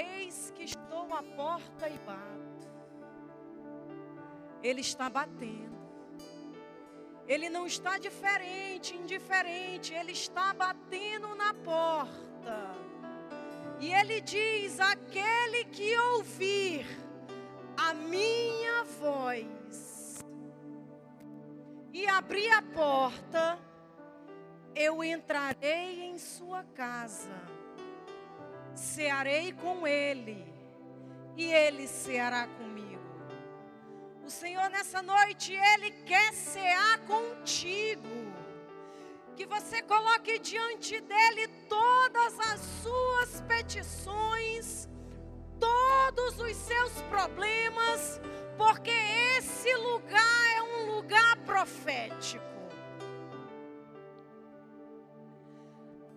Eis que estou à porta e bato. Ele está batendo. Ele não está diferente, indiferente, ele está batendo na porta. E ele diz: aquele que ouvir a minha voz e abrir a porta, eu entrarei em sua casa, cearei com ele, e ele ceará comigo. O Senhor nessa noite, Ele quer cear contigo. Que você coloque diante dEle todas as suas petições, todos os seus problemas, porque esse lugar é um lugar profético.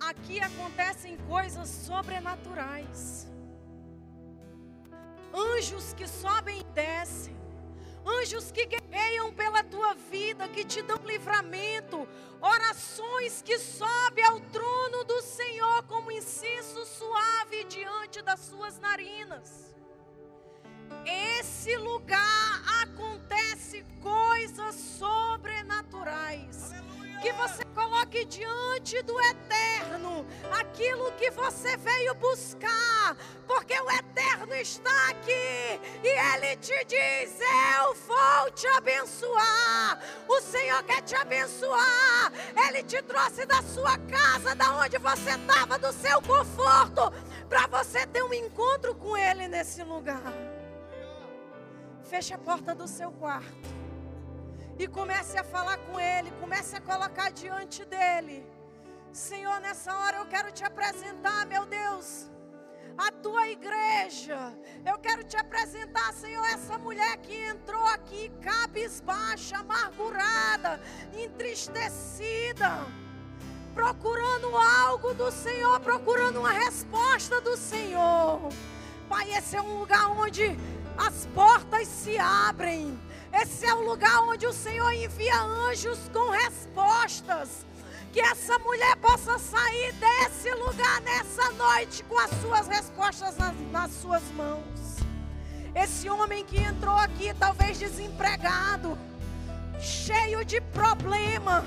Aqui acontecem coisas sobrenaturais. Anjos que sobem e descem anjos que guerreiam pela tua vida, que te dão livramento, orações que sobem ao trono do Senhor como incenso suave diante das suas narinas. Esse lugar acontece coisas sobrenaturais. Aleluia. Que você coloque diante do eterno aquilo que você veio buscar, porque o eterno está aqui e ele te diz: Eu vou te abençoar. O Senhor quer te abençoar. Ele te trouxe da sua casa, da onde você estava, do seu conforto, para você ter um encontro com ele nesse lugar. Feche a porta do seu quarto e comece a falar com Ele, comece a colocar diante dEle. Senhor, nessa hora eu quero te apresentar, meu Deus, a tua igreja. Eu quero te apresentar, Senhor, essa mulher que entrou aqui cabisbaixa, amargurada, entristecida, procurando algo do Senhor, procurando uma resposta do Senhor. Pai, esse é um lugar onde as portas se abrem. Esse é o lugar onde o Senhor envia anjos com respostas. Que essa mulher possa sair desse lugar nessa noite com as suas respostas nas, nas suas mãos. Esse homem que entrou aqui, talvez desempregado, cheio de problema,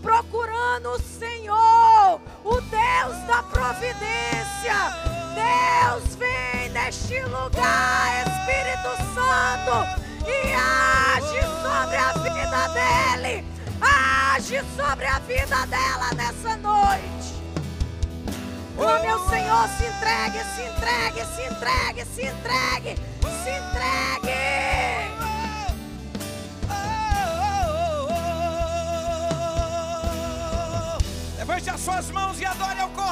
procurando o Senhor, o Deus da providência. Deus vem neste lugar, Espírito Santo e age sobre a vida dele, age sobre a vida dela nessa noite. Oh, meu Senhor, se entregue, se entregue, se entregue, se entregue, se entregue. Levante as suas mãos e adore ao Cordeiro.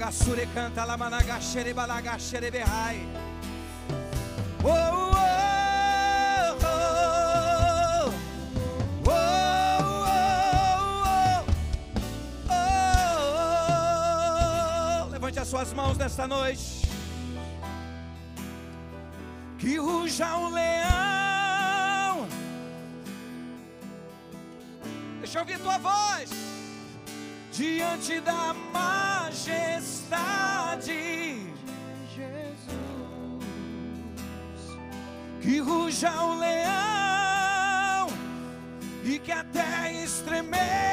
Calabagassure canta la managashere balagashere behai. Oh, oh, oh, oh, oh, Levante as suas mãos nesta noite. Que ruja o leão. Deixa eu ouvir tua voz diante da majestade. Jesus, que ruja o leão e que a terra estremeça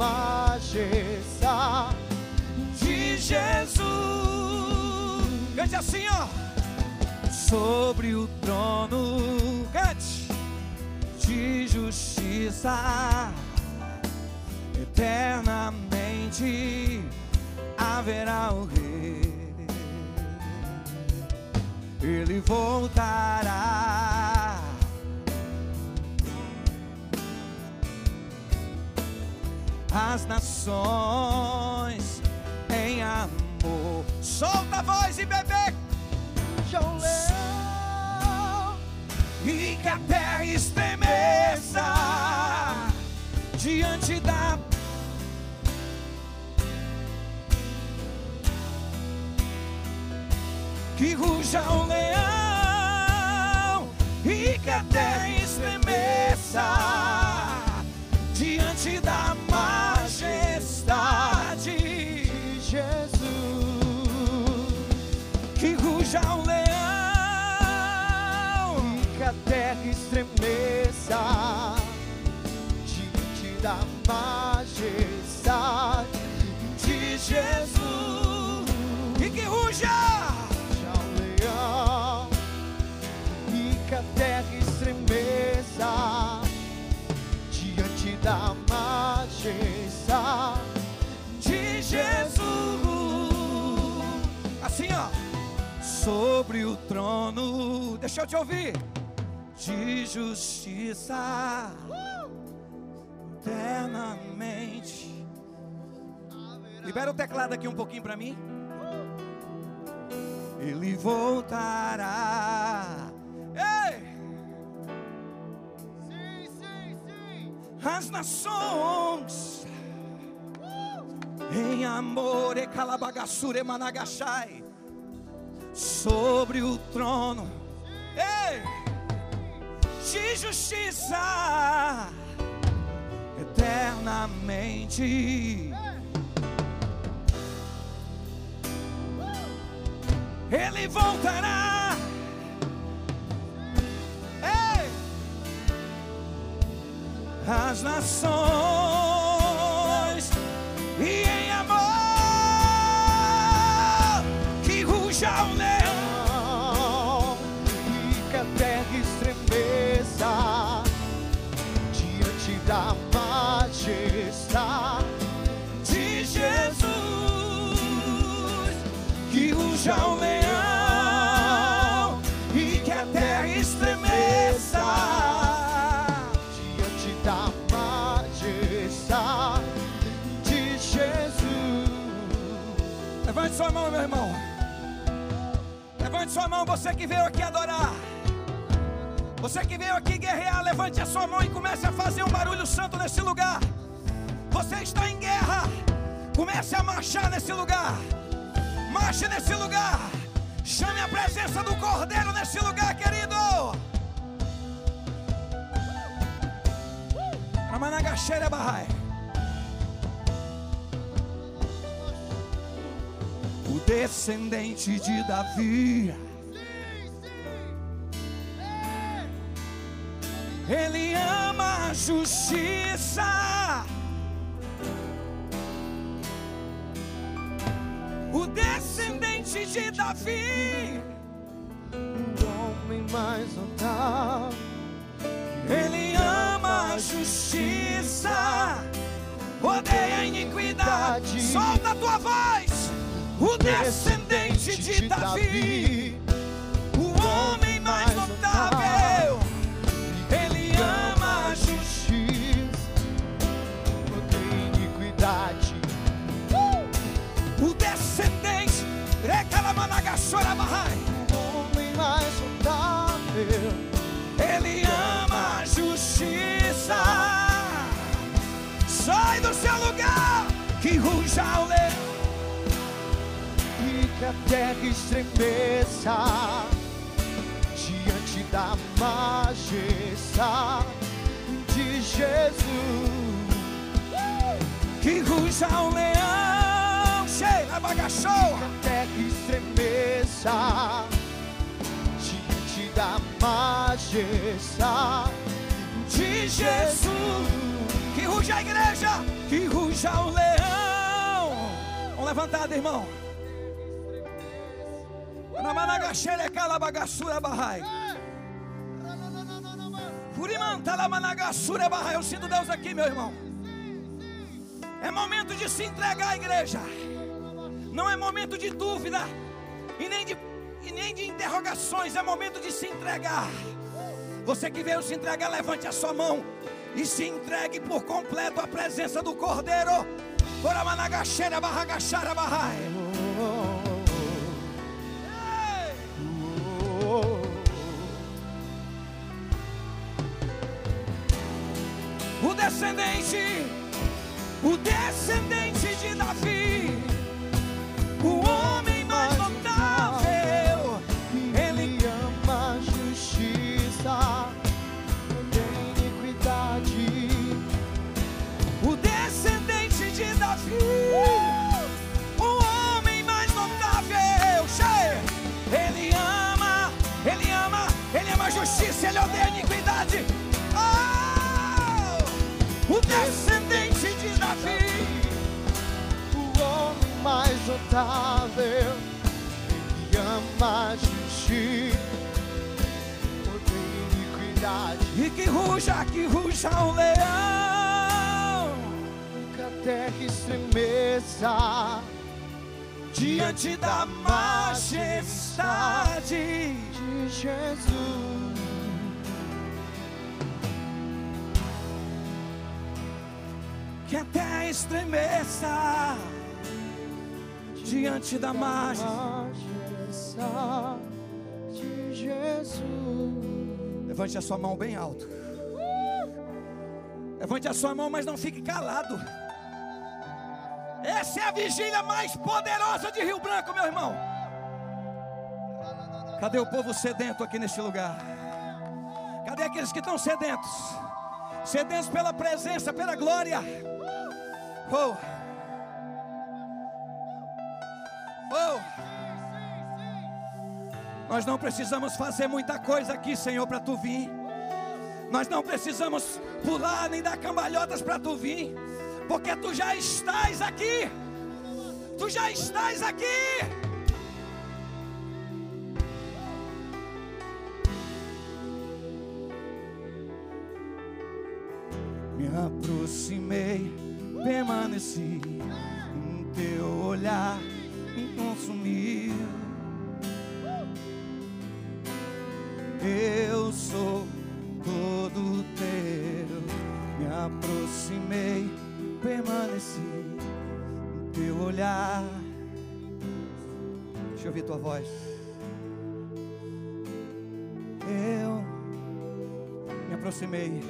majestade de Jesus. Cante assim, ó, sobre o trono, cante de justiça eternamente haverá o rei. ele voltará. As nações em amor. Solta a voz e bebê. João Leão, e que a terra estremeça diante da que ruja o leão e que a terra estremeça diante da diante da majestade de Jesus e que ruja João Leão. E que a terra estremeça diante da majestade de Jesus. Assim, ó. Sobre o trono, deixa eu te ouvir. De justiça, eternamente. Libera o teclado aqui um pouquinho para mim. Ele voltará. Ei! Sim, sim, sim. as nações em amor e calabagassure managashai sobre o trono ei, de justiça eternamente. Ele voltará. Ei, as nações Levante sua mão, você que veio aqui adorar. Você que veio aqui guerrear, levante a sua mão e comece a fazer um barulho santo nesse lugar. Você está em guerra. Comece a marchar nesse lugar. Marche nesse lugar. Chame a presença do Cordeiro nesse lugar, querido. Ramanagaxeira Bahai. O descendente de Davi. Ele ama a justiça. O descendente de Davi. O homem mais notável. Ele ama a justiça. Odeia a iniquidade. Solta a tua voz. O descendente de Davi. O homem mais notável. Ele ama a justiça. Odeia iniquidade. O descendente. Recalamanagaxora Bahai. Que a terra estremeça diante da majestade de Jesus. Que ruja o leão. Cheia, Que bagaçou. a terra estremeça diante da majestade De Jesus. Que ruja a igreja. Que ruja o leão. Vamos levantar, irmão. Eu sinto Deus aqui, meu irmão. É momento de se entregar à igreja. Não é momento de dúvida e nem de e nem de interrogações, é momento de se entregar. Você que veio se entregar, levante a sua mão e se entregue por completo à presença do Cordeiro. Coramanagaxera barragachara barrai. Descendente, o descendente de Davi, o homem mais notável, Ele ama a justiça, tem iniquidade. o descendente de Davi, o homem mais notável. Ele ama, ele ama, ele ama a justiça, ele odeia a iniquidade. Descendente de Davi. O homem mais notável, Ele ama justiça, tem iniquidade. E que ruja, que ruja o leão Que a terra estremeça diante da majestade. de Jesus. Que a terra estremeça diante da. Majestade de Jesus. Levante a sua mão bem alto. Levante a sua mão, mas não fique calado. Essa é a vigília mais poderosa de Rio Branco, meu irmão. Cadê o povo sedento aqui neste lugar? Cadê aqueles que estão sedentos? Sedentos pela presença, pela glória. Oh. Oh. Nós não precisamos fazer muita coisa aqui, Senhor, para tu vir. Nós não precisamos pular nem dar cambalhotas para tu vir, porque tu já estás aqui. Tu já estás aqui. Teu olhar me consumiu. Eu sou todo teu. Me aproximei, permaneci teu olhar. Deixa eu ouvir tua voz. Eu me aproximei,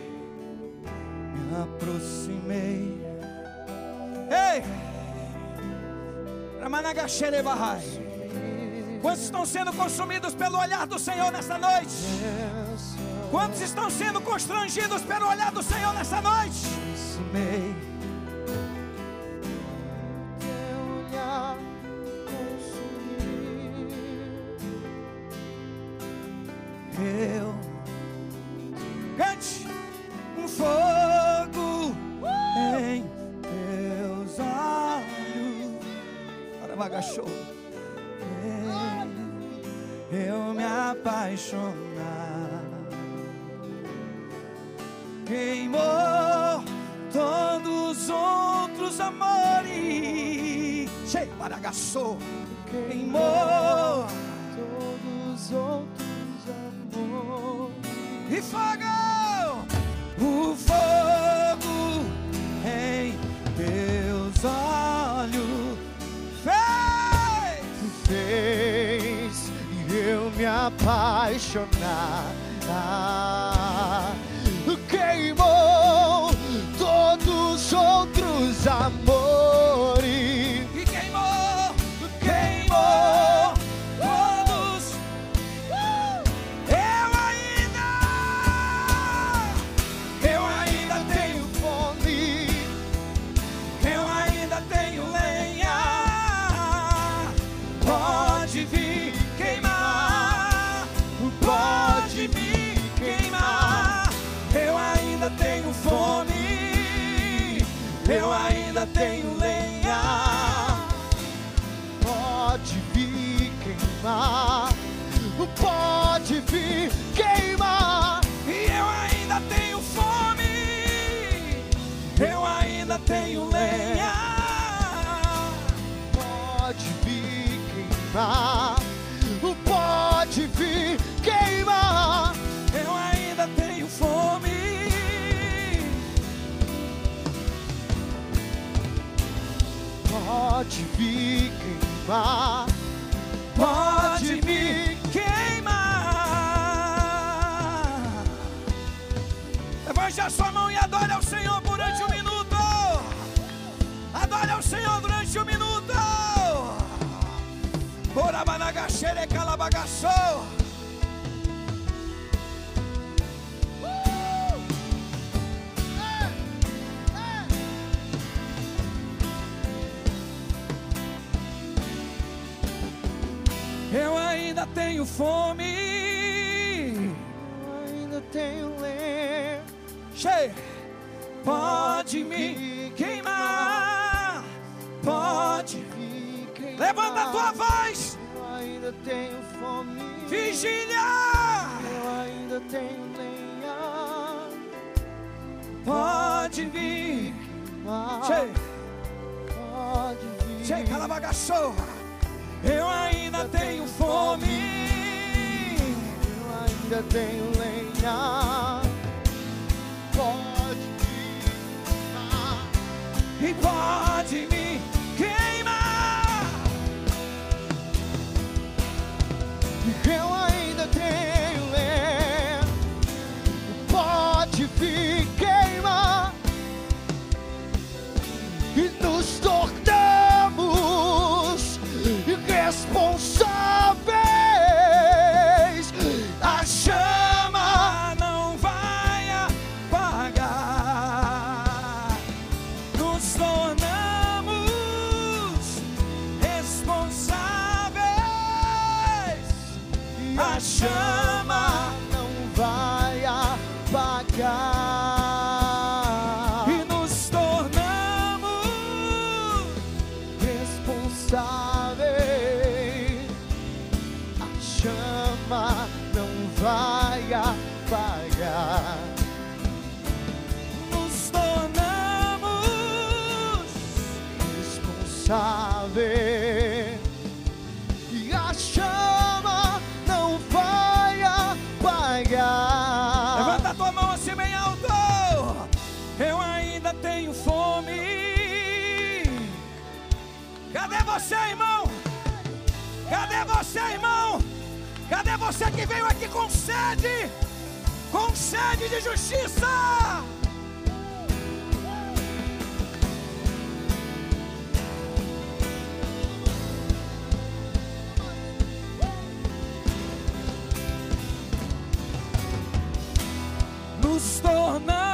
Quantos estão sendo consumidos pelo olhar do Senhor nessa noite? Quantos estão sendo constrangidos pelo olhar do Senhor nessa noite? Queimar, pode me queimar. Levante a sua mão e adore ao Senhor durante um minuto. Adore ao Senhor durante um minuto. Bora banagaxere calabagaçou. Tenho fome. ainda tenho lenha. Cheio. Pode me queimar. Pode. vir queimar. Levanta a tua voz. Eu ainda tenho fome. Vigília. Eu ainda tenho lenha. Pode vir. Queimar. Cheio. Pode vir. Cheio. Calabagaçou. Eu ainda tenho fome. Ainda tenho lenha. Pode queimar. E pode me você que veio aqui com sede? Com sede de justiça? Nos tornamos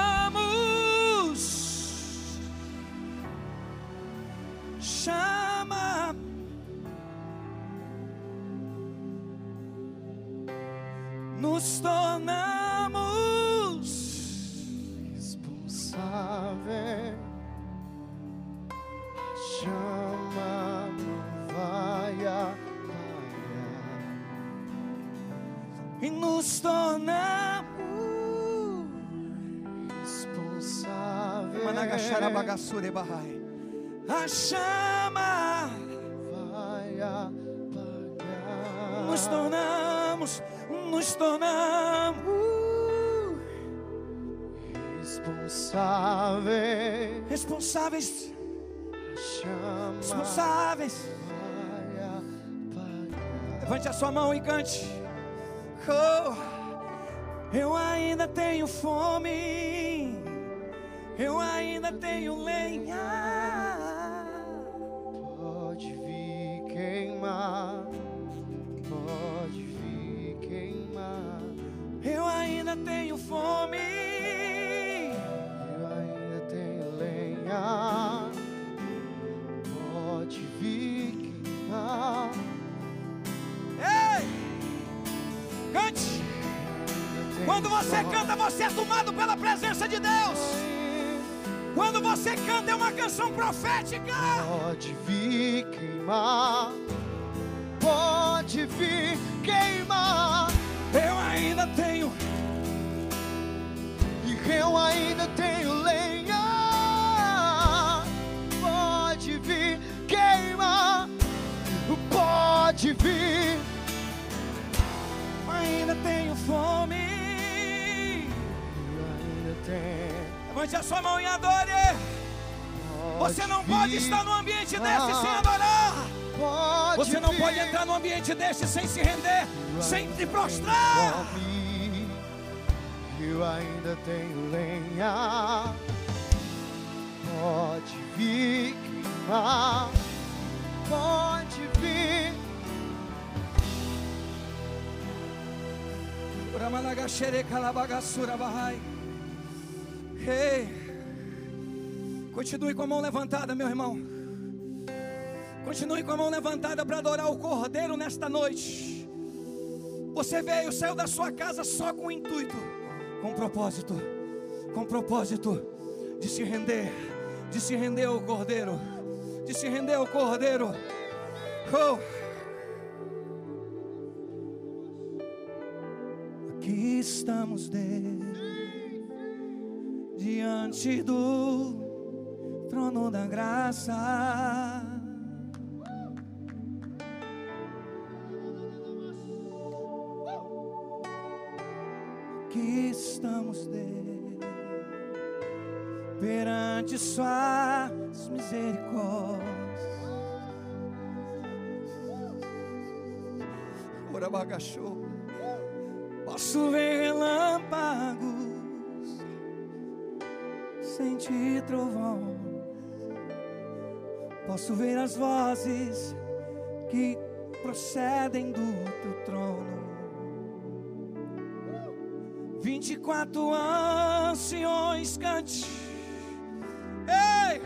Nos tornamos responsável. A chama não vai apagar. e nos tornamos Responsável. Managaxarabagassure Bahai. A chama vai apagar. nos tornamos, nos tornamos responsáveis, responsáveis. apagar. Levante a sua mão e cante. Oh, eu ainda tenho fome. Eu ainda tenho lenha. Tenho fome. Eu ainda tenho lenha. Pode vir queimar. Ei! Cante! Quando você canta, você é tomado pela presença de Deus. Quando você canta, é uma canção profética. Pode vir queimar. Pode vir queimar. Eu ainda tenho lenha. Pode vir queimar. Pode vir. ainda tenho fome. Ainda tenho. Levante a sua mão e adore. Você não pode estar num ambiente desse sem adorar. Você não pode entrar num ambiente desse sem se render, sem se prostrar. Eu ainda tenho lenha. Pode vir queimar, pode vir. Ei, continue com a mão levantada, meu irmão. Continue com a mão levantada para adorar o Cordeiro nesta noite. Você veio, saiu da sua casa só com o intuito, com propósito, com propósito de se render, de se render ao Cordeiro, de se render ao Cordeiro. Oh. Aqui estamos Deus, diante do trono da graça. Aqui estamos Deus, perante suas misericórdias. Ora bagachou. Posso ver relâmpagos, sentir trovão. Posso ver as vozes que procedem do teu trono. Vinte e quatro anciões cante. Ei!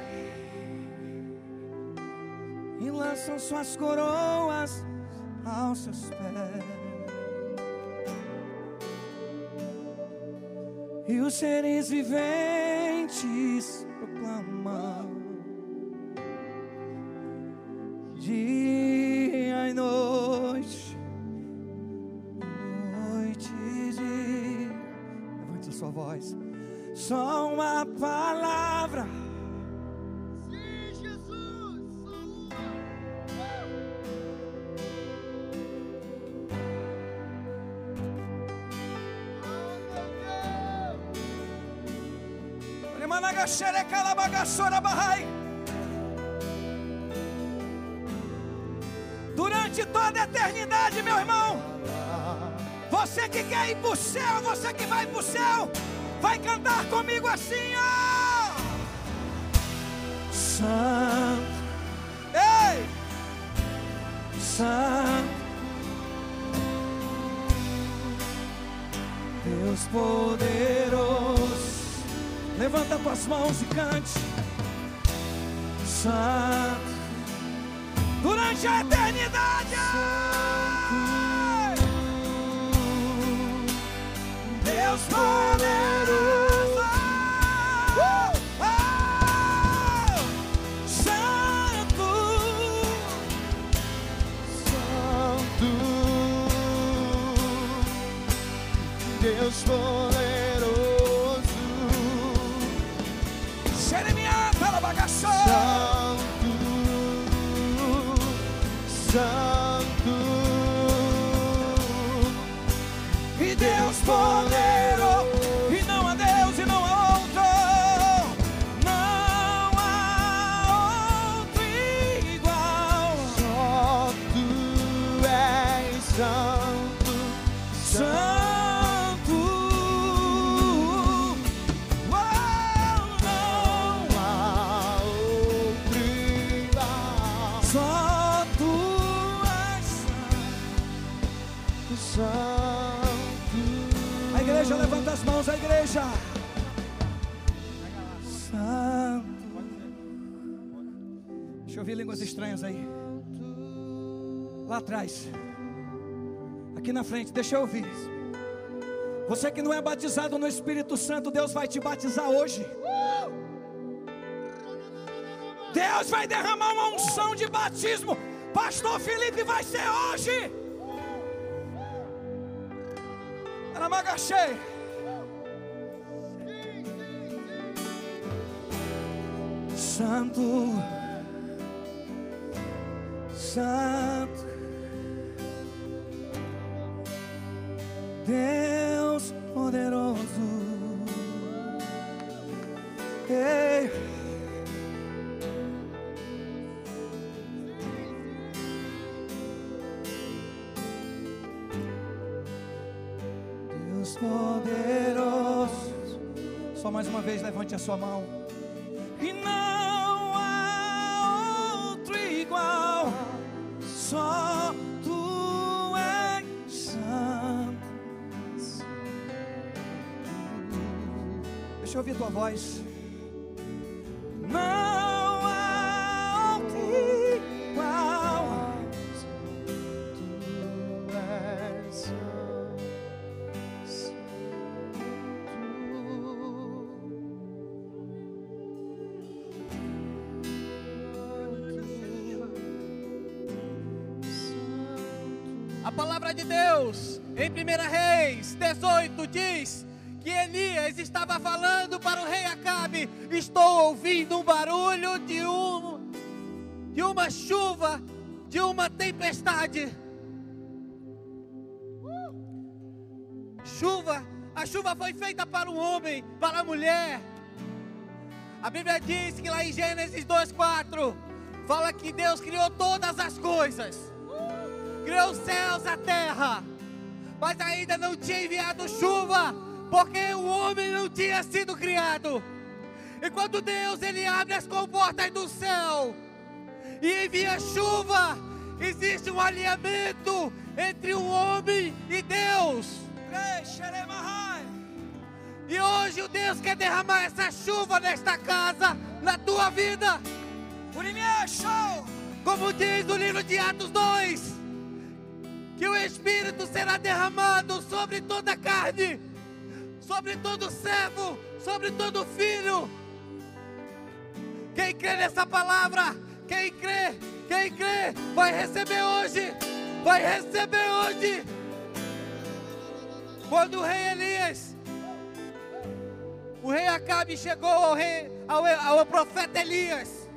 E lançam suas coroas aos seus pés. E os seres viventes Durante toda a eternidade, meu irmão, você que quer ir para o céu, você que vai para o céu, vai cantar comigo assim, ó. Santo, ei, Santo, Deus poderoso. Levanta tuas mãos e cante. Santo, durante a eternidade. Deus poderoso. Eu ouvir línguas estranhas aí. Lá atrás. Aqui na frente, deixa eu ouvir. Você que não é batizado no Espírito Santo, Deus vai te batizar hoje. Deus vai derramar uma unção de batismo. Pastor Felipe vai ser hoje. Aramagaxê. Santo, Santo, Deus poderoso. Ei. Deus poderoso. Só mais uma vez, levante a sua mão. Tua voz. Não há outro igual. Tu és. A palavra de Deus, em 1 Reis 18, diz Elias estava falando para o rei Acabe: Estou ouvindo um barulho de, um, de uma chuva, de uma tempestade. Chuva, a chuva foi feita para o homem, para a mulher. A Bíblia diz que lá em Gênesis 2,4 fala que Deus criou todas as coisas criou os céus, a terra, mas ainda não tinha enviado chuva, porque o homem não tinha sido criado. E quando Deus ele abre as comportas do céu e envia chuva, existe um alinhamento entre o homem e Deus. E hoje o Deus quer derramar essa chuva nesta casa, na tua vida. Como diz o livro de Atos 2, que o Espírito será derramado sobre toda a carne, sobre todo servo, sobre todo filho. Quem crê nessa palavra, quem crê, quem crê, vai receber hoje, vai receber hoje. Quando o rei Elias, o rei Acabe chegou ao, rei, ao, ao profeta Elias,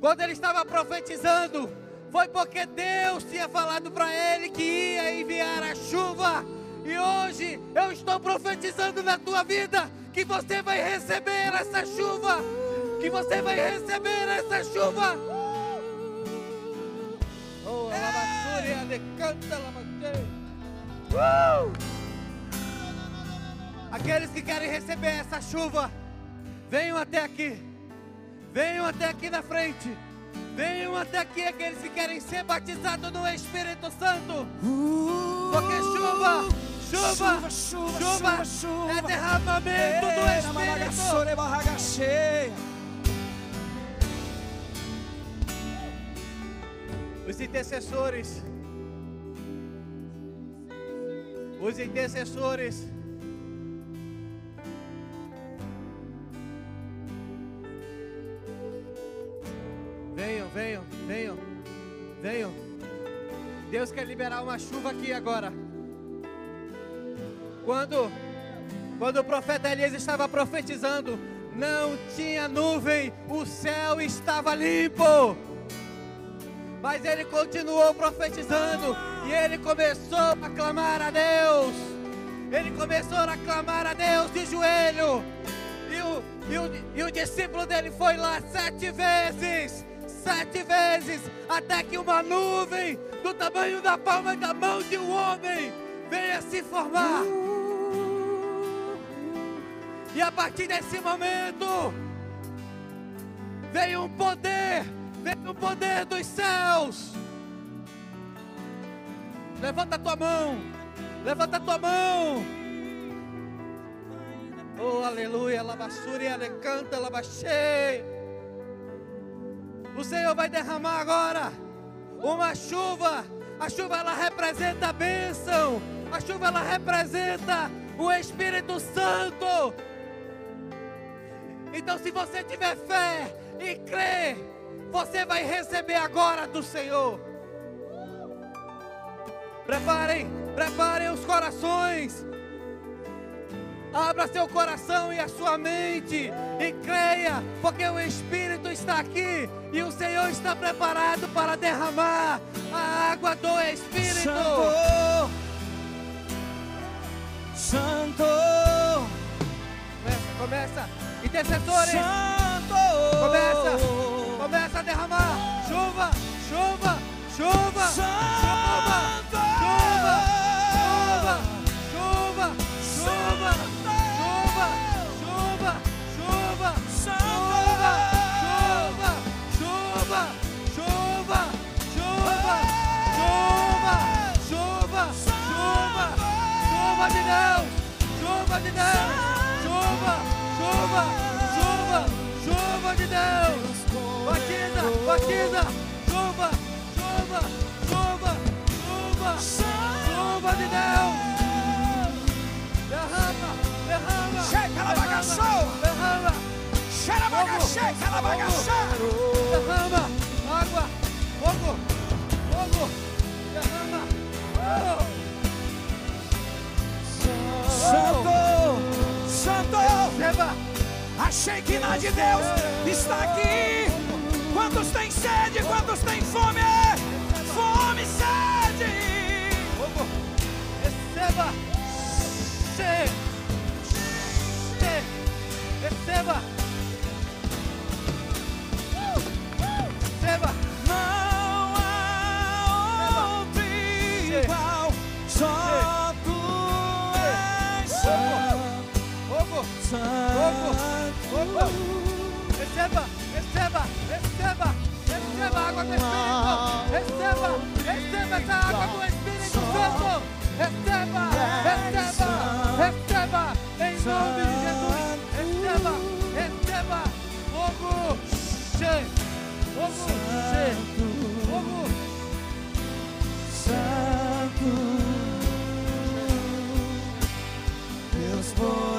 quando ele estava profetizando, foi porque Deus tinha falado para ele que ia enviar a chuva. E hoje eu estou profetizando na tua vida que você vai receber essa chuva. Que você vai receber essa chuva. Oh, alabaçúria, decanta, alabaçúria. Uh! Aqueles que querem receber essa chuva, venham até aqui. Venham até aqui na frente. Venham até aqui aqueles que querem ser batizados no Espírito Santo. Porque chuva, chuva, chuva, chuva, é derramamento do Espírito. Os intercessores, os intercessores, venham, venham, venham, venham. Deus quer liberar uma chuva aqui agora. Quando, quando o profeta Elias estava profetizando, não tinha nuvem, o céu estava limpo. Mas ele continuou profetizando e ele começou a clamar a Deus. Ele começou a clamar a Deus de joelho. E o, e o, e o discípulo dele foi lá sete vezes. Sete vezes. Até que uma nuvem do tamanho da palma da mão de um homem venha se formar. E a partir desse momento veio um poder, veio o poder dos céus. Levanta a tua mão, levanta a tua mão. Oh, aleluia, lavassúria, canta, lavacheia. O Senhor vai derramar agora uma chuva. A chuva ela representa a bênção. A chuva ela representa o Espírito Santo. Então, se você tiver fé e crer, você vai receber agora do Senhor. Preparem, preparem os corações. Abra seu coração e a sua mente e creia, porque o Espírito está aqui e o Senhor está preparado para derramar a água do Espírito. Santo, Santo, Começa, começa. Intercessores, Santo, começa, começa a derramar! Chuva, chuva, chuva, Santo, de Deus. Batiza, batiza. Chuva, chuva, chuva, chuva. Chuva de Deus. Derrama, derrama. Checa la bagaçou. Derrama, Xerabagaxê, calabagaxá. derrama. Água, fogo, fogo. Derrama. Oh. Santo, Santo, Receba. A Shekinah de Deus está aqui. Quantos têm sede? Quantos têm fome? Fome, sede. Receba. Che. Receba. Receba. Não há outro igual, só tu és santo, Fogo. Receba. Receba. Receba. Receba a água do Espírito. Receba. Receba essa água do Espírito Santo. Receba. Receba. Receba. Em nome de Jesus. Receba. Receba. Fogo. Che. Fogo. Che. Fogo. Santo, Deus poderoso,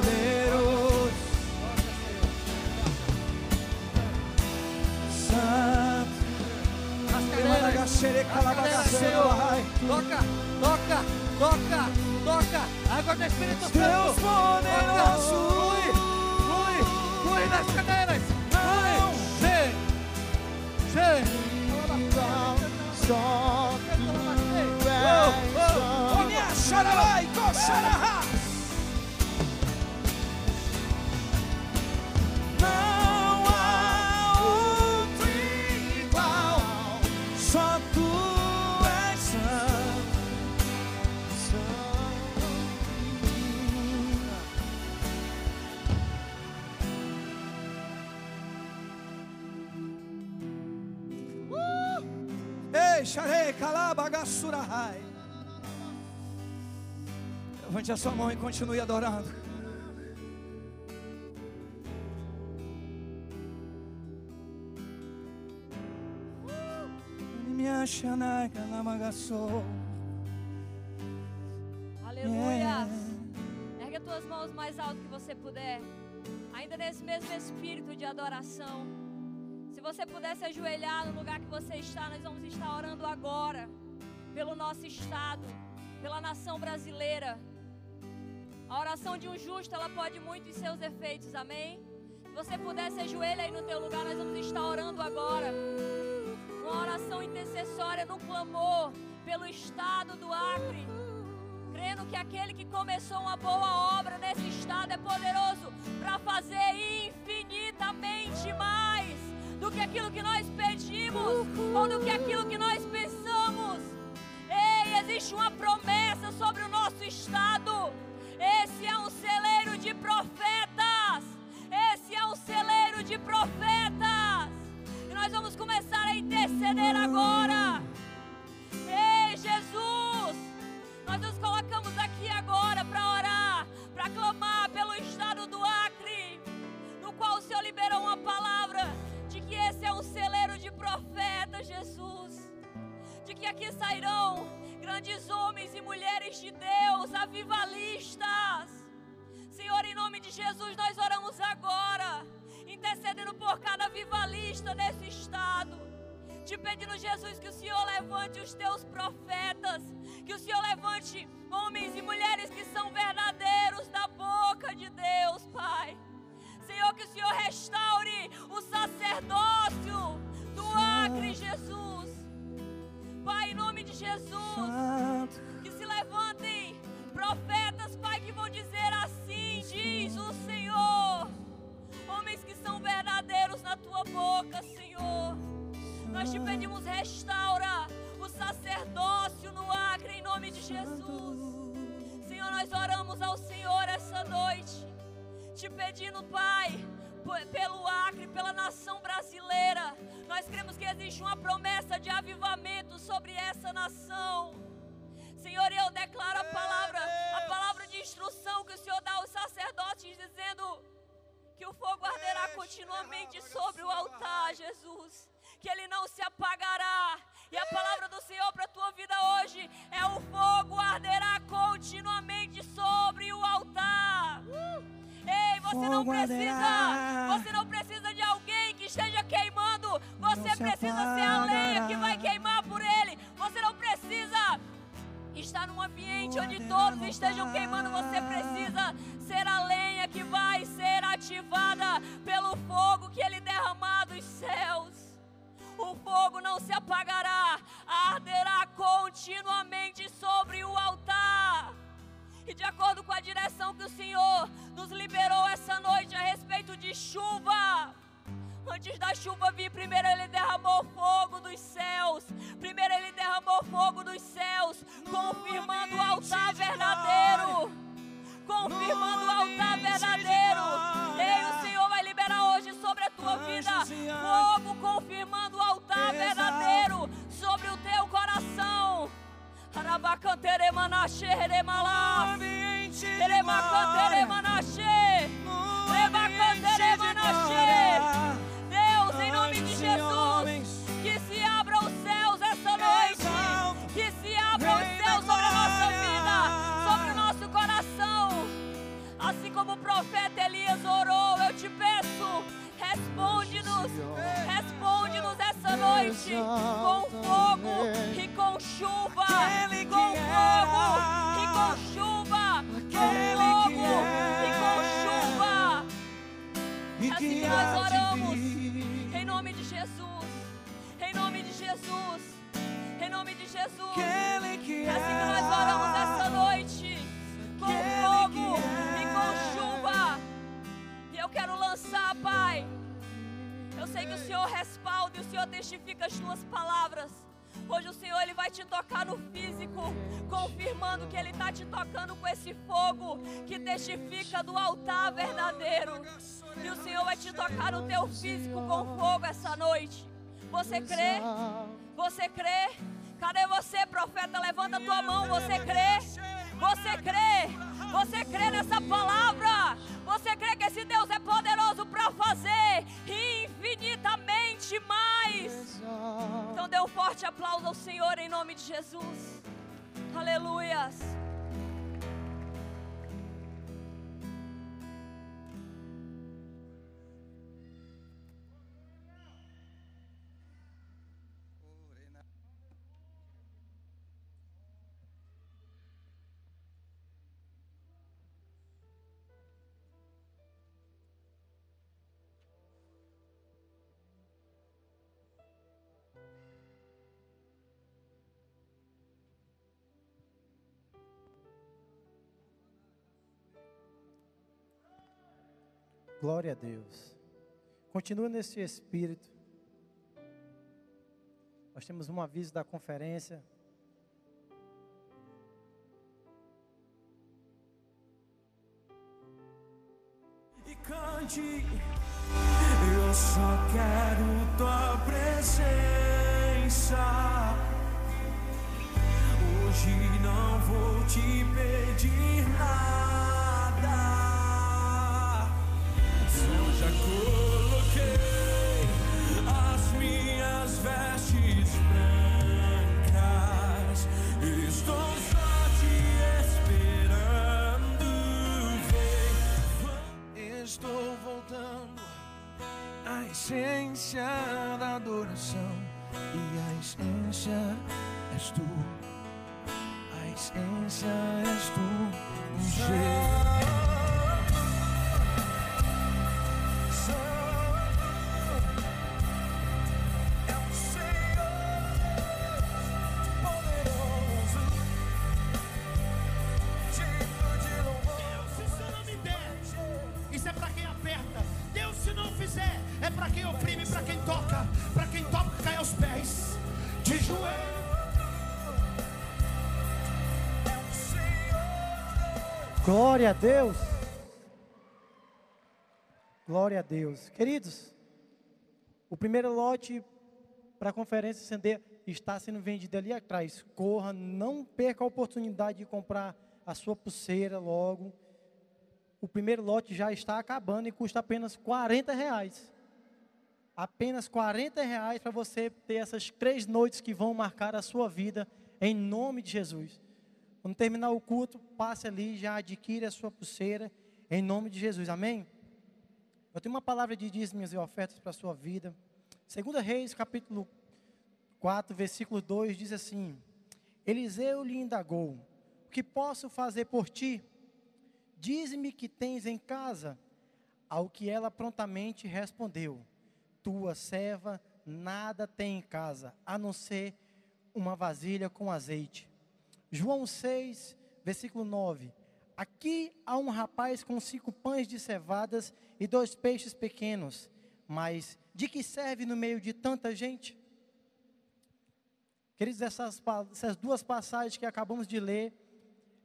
Toca, toca, toca, toca. Água do Espírito Santo. Deus poderoso. Flui, flui, flui nas cadeiras. Flui. Che. Che. Só tu és santo. Minha xarabai, Levante a sua mão e continue adorando. Calabagaçou. Aleluia. Ergue as tuas mãos mais alto que você puder. Ainda nesse mesmo espírito de adoração. Você puder se ajoelhar no lugar que você está, nós vamos estar orando agora. Pelo nosso estado, pela nação brasileira. A oração de um justo, ela pode muito em seus efeitos, amém? Se você puder se ajoelhar aí no teu lugar, nós vamos estar orando agora. Uma oração intercessória no clamor pelo estado do Acre crendo que aquele que começou uma boa obra nesse estado é poderoso para fazer infinitamente mais do que aquilo que nós pedimos ou do que aquilo que nós pensamos. Ei, existe uma promessa sobre o nosso estado. Esse é um celeiro de profetas. Esse é um celeiro de profetas. E nós vamos começar a interceder agora. Ei, Jesus! Nós nos colocamos aqui agora para orar, para clamar pelo estado do Acre, no qual o Senhor liberou uma palavra celeiro de profetas, Jesus. De que aqui sairão grandes homens e mulheres de Deus, avivalistas. Senhor, em nome de Jesus, nós oramos agora, intercedendo por cada avivalista nesse estado te pedindo, Jesus, que o Senhor levante os teus profetas, que o Senhor levante homens e mulheres que são verdadeiros da boca de Deus, Pai. Senhor, que o Senhor restaure o sacerdócio do Acre, Jesus. Pai, em nome de Jesus, que se levantem profetas, Pai, que vão dizer assim: diz o Senhor. Homens que são verdadeiros na tua boca, Senhor. Nós te pedimos, restaura o sacerdócio no Acre, em nome de Jesus. Senhor, nós oramos ao Senhor essa noite, te pedindo, Pai, pelo Acre, pela nação brasileira. Nós cremos que existe uma promessa de avivamento sobre essa nação. Senhor, eu declaro a palavra, a palavra de instrução que o Senhor dá aos sacerdotes, dizendo que o fogo arderá continuamente sobre o altar, Jesus, que ele não se apagará. E a palavra do Senhor para a tua vida hoje é: o fogo arderá continuamente sobre o altar. Uh! Arderá. você não precisa de alguém que esteja queimando. Você precisa ser a lenha que vai queimar por ele. Você não precisa estar num ambiente onde todos estejam queimando. Você precisa ser a lenha que vai ser ativada pelo fogo que ele derramar dos céus. O fogo não se apagará, arderá continuamente sobre o altar. E de acordo com a direção que o Senhor nos liberou essa noite a respeito de chuva, Antes da chuva vir, primeiro ele derramou fogo dos céus. Primeiro ele derramou fogo dos céus, confirmando no ambiente de glória. Deus, em nome de Jesus, que se abram os céus essa noite. Que se abram os céus sobre a nossa vida, sobre o nosso coração. Assim como o profeta Elias orou, eu te peço, responde-nos, noite com fogo e com chuva, Aquele com fogo e com chuva, com fogo e com é. chuva. e Assim nós oramos. Em nome de Jesus. Em nome de Jesus. Em nome de Jesus. Aquele que É assim que nós oramos essa noite. Com fogo e com chuva. E eu quero lançar, Pai. Eu sei que o Senhor respalda e o Senhor testifica as tuas palavras. Hoje o Senhor ele vai te tocar no físico, confirmando que ele está te tocando com esse fogo que testifica do altar verdadeiro. E o Senhor vai te tocar no teu físico com fogo essa noite. Você crê? Você crê? Cadê você, profeta? Levanta a tua mão. Você crê? Você crê? Você crê nessa palavra? Você crê que esse Deus é poderoso para fazer infinitamente mais? Então dê um forte aplauso ao Senhor em nome de Jesus. Aleluias. Glória a Deus. Continua nesse espírito. Nós temos um aviso da conferência. e cante. Eu só quero tua presença. Hoje não vou te pedir nada. Já coloquei as minhas vestes brancas. Estou só te esperando. Vem. Estou voltando à essência da adoração. E a essência és tu. A essência és tu. Um. Deus. Glória a Deus. Queridos, o primeiro lote para a conferência acender está sendo vendido ali atrás. Corra, não perca a oportunidade de comprar a sua pulseira logo. O primeiro lote já está acabando e custa apenas 40 reais. Apenas 40 reais para você ter essas três noites que vão marcar a sua vida em nome de Jesus. Quando terminar o culto, passe ali, já adquire a sua pulseira em nome de Jesus. Amém? Eu tenho uma palavra de dízimos e ofertas para a sua vida. Segunda Reis, capítulo 4, versículo 2, diz assim: Eliseu lhe indagou: O que posso fazer por ti? Diz-me que tens em casa. Ao que ela prontamente respondeu: Tua serva nada tem em casa, a não ser uma vasilha com azeite. João 6, versículo 9. Aqui há um rapaz com cinco pães de cevadas e dois peixes pequenos, mas de que serve no meio de tanta gente? Queridos, essas, essas duas passagens que acabamos de ler,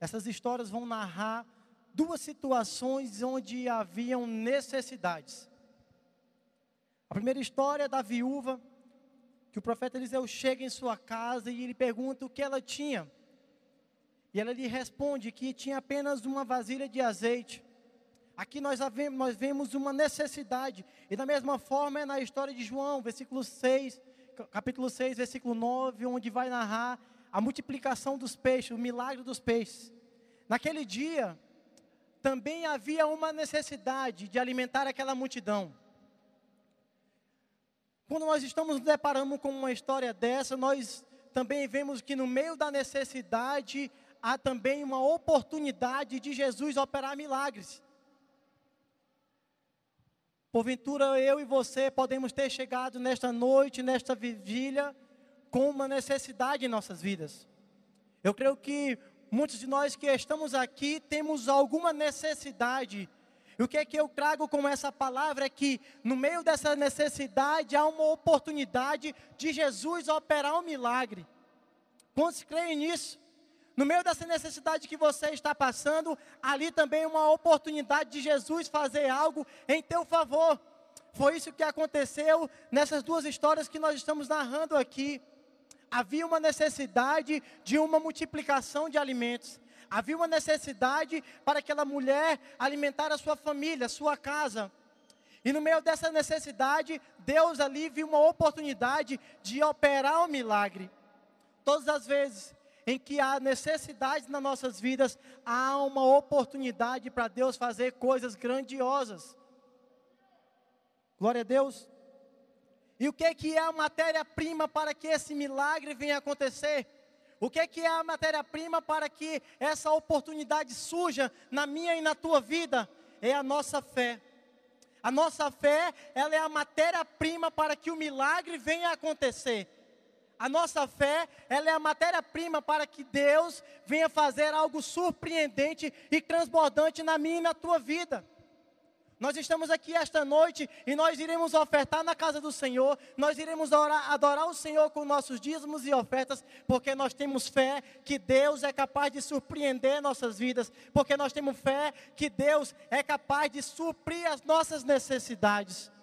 essas histórias vão narrar duas situações onde haviam necessidades. A primeira história é da viúva, que o profeta Eliseu chega em sua casa e ele pergunta o que ela tinha. E ela lhe responde que tinha apenas uma vasilha de azeite. Aqui nós, vemos, nós vemos uma necessidade. E da mesma forma é na história de João, versículo 6, capítulo 6, versículo 9, onde vai narrar a multiplicação dos peixes, o milagre dos peixes. Naquele dia, também havia uma necessidade de alimentar aquela multidão. Quando nós estamos nos deparando com uma história dessa, nós também vemos que no meio da necessidade há também uma oportunidade de Jesus operar milagres. Porventura eu e você podemos ter chegado nesta noite, nesta vigília, com uma necessidade em nossas vidas. Eu creio que muitos de nós que estamos aqui temos alguma necessidade. E o que é que eu trago com essa palavra é que no meio dessa necessidade há uma oportunidade de Jesus operar um milagre. Quantos creem nisso? No meio dessa necessidade que você está passando, ali também uma oportunidade de Jesus fazer algo em teu favor. Foi isso que aconteceu nessas duas histórias que nós estamos narrando aqui. Havia uma necessidade de uma multiplicação de alimentos. Havia uma necessidade para aquela mulher alimentar a sua família, a sua casa. E no meio dessa necessidade, Deus ali viu uma oportunidade de operar o um milagre. Todas as vezes em que há necessidades nas nossas vidas, há uma oportunidade para Deus fazer coisas grandiosas. Glória a Deus. E o que é que é a matéria-prima para que esse milagre venha acontecer? O que é que é a matéria-prima para que essa oportunidade surja na minha e na tua vida? É a nossa fé. A nossa fé, ela é a matéria-prima para que o milagre venha acontecer. A nossa fé, ela é a matéria-prima para que Deus venha fazer algo surpreendente e transbordante na minha e na tua vida. Nós estamos aqui esta noite e nós iremos ofertar na casa do Senhor, nós iremos orar, adorar o Senhor com nossos dízimos e ofertas, porque nós temos fé que Deus é capaz de surpreender nossas vidas, porque nós temos fé que Deus é capaz de suprir as nossas necessidades.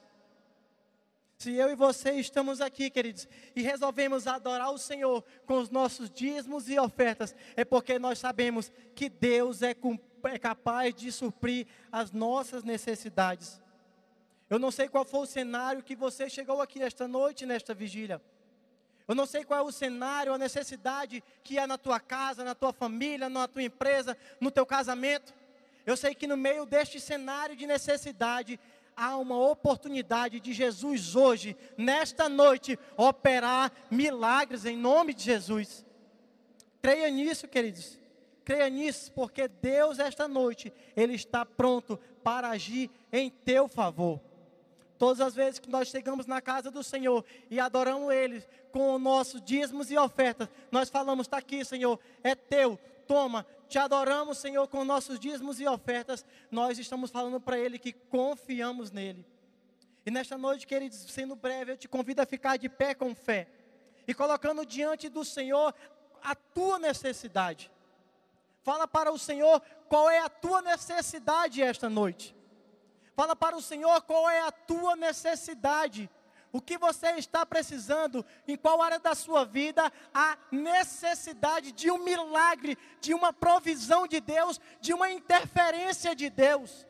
Se eu e você estamos aqui, queridos, e resolvemos adorar o Senhor com os nossos dízimos e ofertas, é porque nós sabemos que Deus é, é capaz de suprir as nossas necessidades. Eu não sei qual foi o cenário que você chegou aqui esta noite, nesta vigília. Eu não sei qual é o cenário, a necessidade que há na tua casa, na tua família, na tua empresa, no teu casamento. Eu sei que no meio deste cenário de necessidade, há uma oportunidade de Jesus hoje, nesta noite, operar milagres em nome de Jesus. Creia nisso, queridos. Creia nisso, porque Deus, esta noite, Ele está pronto para agir em teu favor. Todas as vezes que nós chegamos na casa do Senhor e adoramos Ele com o nosso dízimos e ofertas, nós falamos: está aqui, Senhor, é teu, toma, te adoramos, Senhor, com nossos dízimos e ofertas, nós estamos falando para Ele que confiamos nele. E nesta noite, queridos, sendo breve, eu te convido a ficar de pé com fé e colocando diante do Senhor a tua necessidade. Fala para o Senhor qual é a tua necessidade esta noite. Fala para o Senhor qual é a tua necessidade o que você está precisando, em qual área da sua vida há necessidade de um milagre, de uma provisão de Deus, de uma interferência de Deus.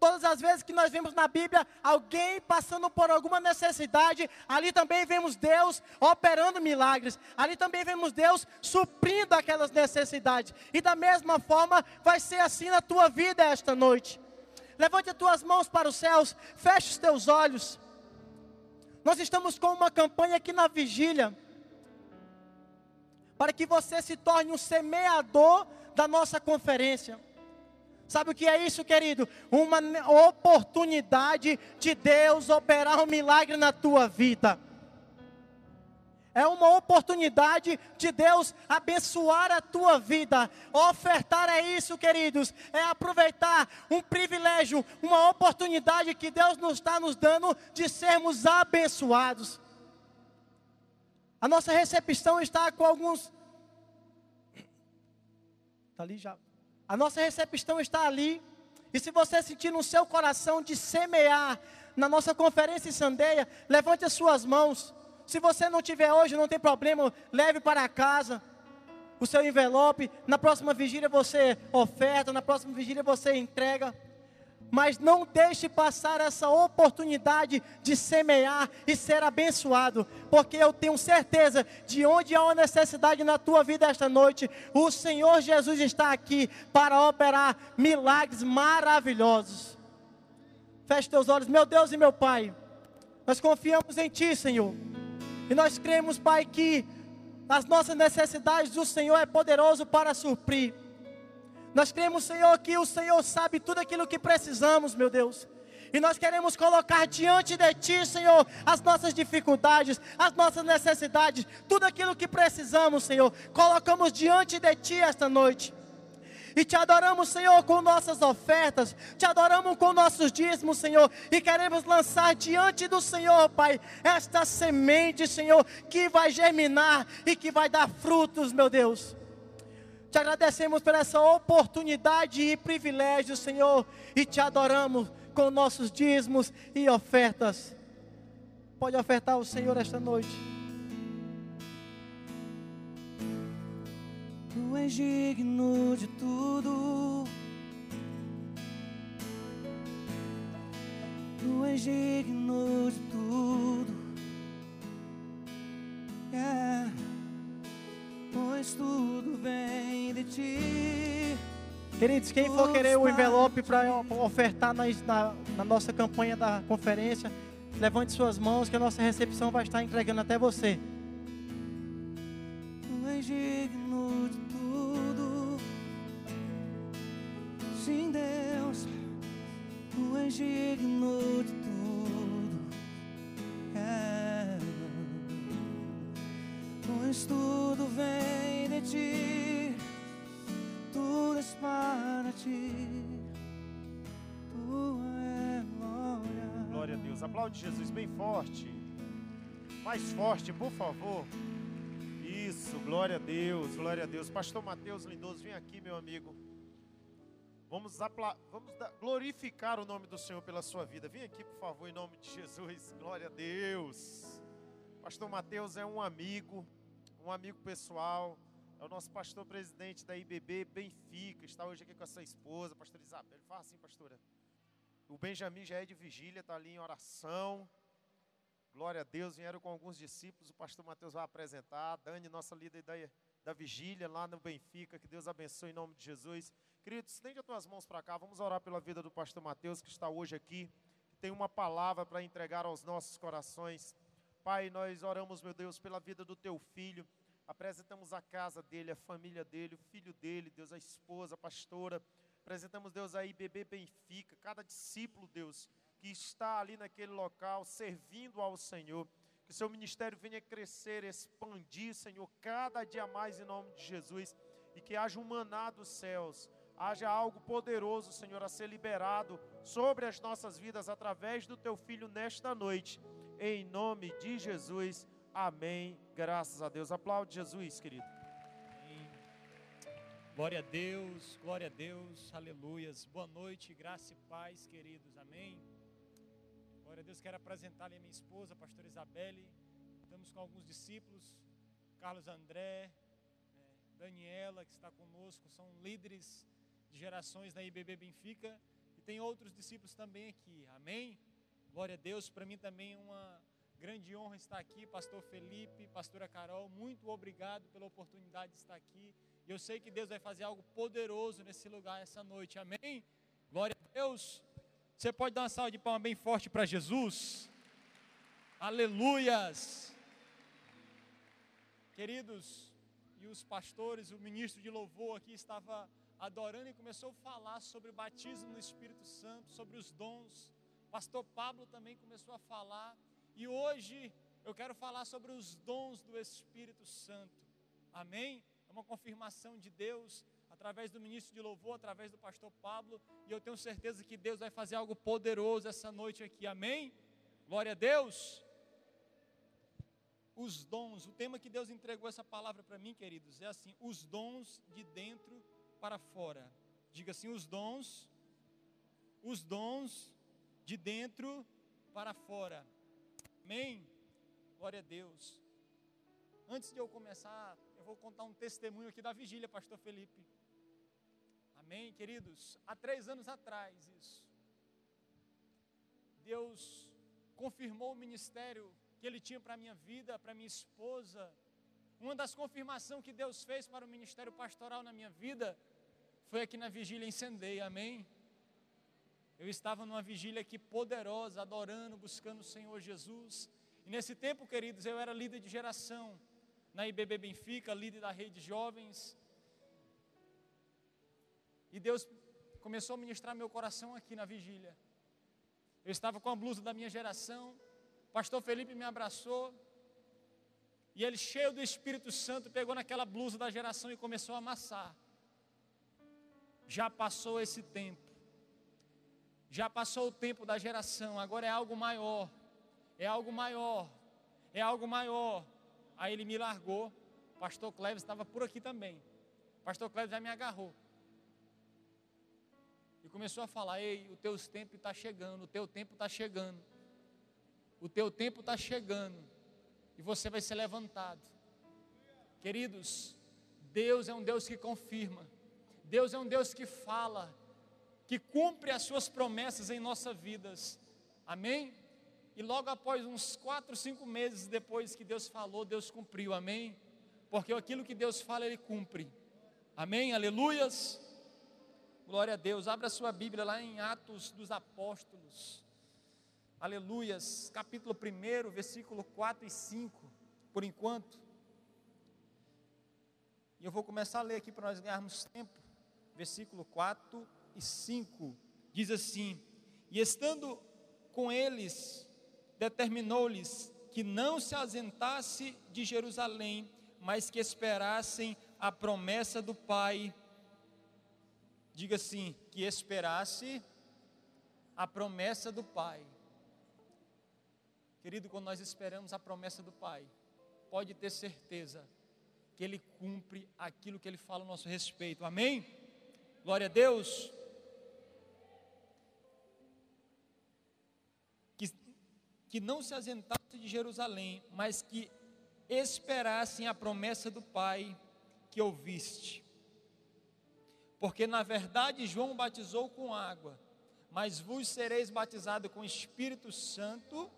Todas as vezes que nós vemos na Bíblia alguém passando por alguma necessidade, ali também vemos Deus operando milagres, ali também vemos Deus suprindo aquelas necessidades, e da mesma forma vai ser assim na tua vida esta noite. Levante as tuas mãos para os céus, feche os teus olhos. Nós estamos com uma campanha aqui na vigília, para que você se torne um semeador da nossa conferência. Sabe o que é isso, querido? Uma oportunidade de Deus operar um milagre na tua vida. É uma oportunidade de Deus abençoar a tua vida. Ofertar é isso, queridos. É aproveitar um privilégio, uma oportunidade que Deus nos está nos dando de sermos abençoados. A nossa recepção está com alguns. Está ali já. A nossa recepção está ali. E se você sentir no seu coração de semear na nossa conferência em Sandeia, levante as suas mãos. Se você não tiver hoje, não tem problema, leve para casa o seu envelope. Na próxima vigília você oferta, na próxima vigília você entrega. Mas não deixe passar essa oportunidade de semear e ser abençoado, porque eu tenho certeza de onde há uma necessidade na tua vida esta noite, o Senhor Jesus está aqui para operar milagres maravilhosos. Feche teus olhos, meu Deus e meu Pai, nós confiamos em Ti, Senhor. E nós cremos, Pai, que as nossas necessidades o Senhor é poderoso para suprir. Nós cremos, Senhor, que o Senhor sabe tudo aquilo que precisamos, meu Deus. E nós queremos colocar diante de Ti, Senhor, as nossas dificuldades, as nossas necessidades, tudo aquilo que precisamos, Senhor. Colocamos diante de Ti esta noite. E te adoramos, Senhor, com nossas ofertas. Te adoramos com nossos dízimos, Senhor. E queremos lançar diante do Senhor, Pai, esta semente, Senhor, que vai germinar e que vai dar frutos, meu Deus. Te agradecemos por essa oportunidade e privilégio, Senhor. E te adoramos com nossos dízimos e ofertas. Pode ofertar ao Senhor esta noite. Tu és digno de tudo. Tu és digno de tudo. É, pois tudo vem de ti. Queridos, quem for querer o envelope para ofertar na, na, na, nossa campanha da conferência, levante suas mãos que a nossa recepção vai estar entregando até você. És digno de Sim, Deus, tu és digno de tudo. É. Pois tudo vem de ti, tudo és para ti. Tua é glória. Glória a Deus. Aplaude Jesus bem forte. Mais forte, por favor. Isso, glória a Deus, glória a Deus. Pastor Mateus Lindoso, vem aqui, meu amigo. Vamos, vamos glorificar o nome do Senhor pela sua vida. Vem aqui, por favor, em nome de Jesus. Glória a Deus. Pastor Mateus é um amigo, um amigo pessoal. É o nosso pastor presidente da IBB Benfica. Está hoje aqui com a sua esposa, pastor Isabel. Fala assim, pastora. O Benjamin já é de vigília, está ali em oração. Glória a Deus. Vieram com alguns discípulos. O pastor Mateus vai apresentar. Dani, nossa líder da, da vigília lá no Benfica. Que Deus abençoe em nome de Jesus. Queridos, estende as tuas mãos para cá, vamos orar pela vida do pastor Mateus, que está hoje aqui, que tem uma palavra para entregar aos nossos corações. Pai, nós oramos, meu Deus, pela vida do teu filho, apresentamos a casa dele, a família dele, o filho dele, Deus, a esposa, a pastora, apresentamos, Deus, a IBB Benfica, cada discípulo, Deus, que está ali naquele local, servindo ao Senhor, que o seu ministério venha crescer, expandir, Senhor, cada dia mais em nome de Jesus, e que haja um maná dos céus, haja algo poderoso, Senhor, a ser liberado sobre as nossas vidas através do teu filho nesta noite. Em nome de Jesus. Amém. Graças a Deus. Aplaude Jesus, querido. Glória a Deus, glória a Deus, aleluias. Boa noite, graça e paz, queridos. Amém. Glória a Deus, quero apresentar a minha esposa, a pastora Isabelle. Estamos com alguns discípulos, Carlos André, né, Daniela, que está conosco, são líderes de gerações na IBB Benfica e tem outros discípulos também aqui. Amém? Glória a Deus. Para mim também é uma grande honra estar aqui, pastor Felipe, pastora Carol, muito obrigado pela oportunidade de estar aqui. E eu sei que Deus vai fazer algo poderoso nesse lugar essa noite. Amém? Glória a Deus. Você pode dar uma salva de palmas bem forte para Jesus? Aleluias! Queridos, e os pastores, o ministro de louvor aqui estava adorando e começou a falar sobre o batismo no Espírito Santo, sobre os dons. Pastor Pablo também começou a falar. E hoje eu quero falar sobre os dons do Espírito Santo. Amém? É uma confirmação de Deus através do ministro de louvor, através do pastor Pablo, e eu tenho certeza que Deus vai fazer algo poderoso essa noite aqui. Amém? Glória a Deus. Os dons, o tema que Deus entregou essa palavra para mim, queridos, é assim: os dons de dentro para fora. Diga assim: os dons, os dons de dentro para fora. Amém? Glória a Deus. Antes de eu começar, eu vou contar um testemunho aqui da vigília, Pastor Felipe. Amém, queridos? Há três anos atrás, isso. Deus confirmou o ministério que Ele tinha para a minha vida, para minha esposa. Uma das confirmações que Deus fez para o ministério pastoral na minha vida foi aqui na vigília em amém? Eu estava numa vigília aqui poderosa, adorando, buscando o Senhor Jesus. E nesse tempo, queridos, eu era líder de geração na IBB Benfica, líder da rede de jovens. E Deus começou a ministrar meu coração aqui na vigília. Eu estava com a blusa da minha geração. Pastor Felipe me abraçou. E ele, cheio do Espírito Santo, pegou naquela blusa da geração e começou a amassar. Já passou esse tempo. Já passou o tempo da geração, agora é algo maior. É algo maior. É algo maior. Aí ele me largou. Pastor Cleves estava por aqui também. Pastor Cleves já me agarrou. E começou a falar: Ei, o teu tempo está chegando, o teu tempo está chegando. O teu tempo está chegando. E você vai ser levantado. Queridos, Deus é um Deus que confirma. Deus é um Deus que fala que cumpre as suas promessas em nossas vidas. Amém? E logo após uns quatro, cinco meses depois que Deus falou, Deus cumpriu. Amém? Porque aquilo que Deus fala, Ele cumpre. Amém? Aleluias. Glória a Deus. Abra sua Bíblia lá em Atos dos Apóstolos. Aleluias. Capítulo 1, versículo 4 e 5. Por enquanto. E eu vou começar a ler aqui para nós ganharmos tempo. Versículo 4 e 5, diz assim: E estando com eles, determinou-lhes que não se ausentasse de Jerusalém, mas que esperassem a promessa do Pai. Diga assim: que esperasse a promessa do Pai. Querido, quando nós esperamos a promessa do Pai, pode ter certeza que Ele cumpre aquilo que Ele fala a nosso respeito. Amém? Glória a Deus. que não se ausentasse de Jerusalém, mas que esperassem a promessa do Pai que ouviste. Porque na verdade João batizou com água, mas vos sereis batizados com Espírito Santo.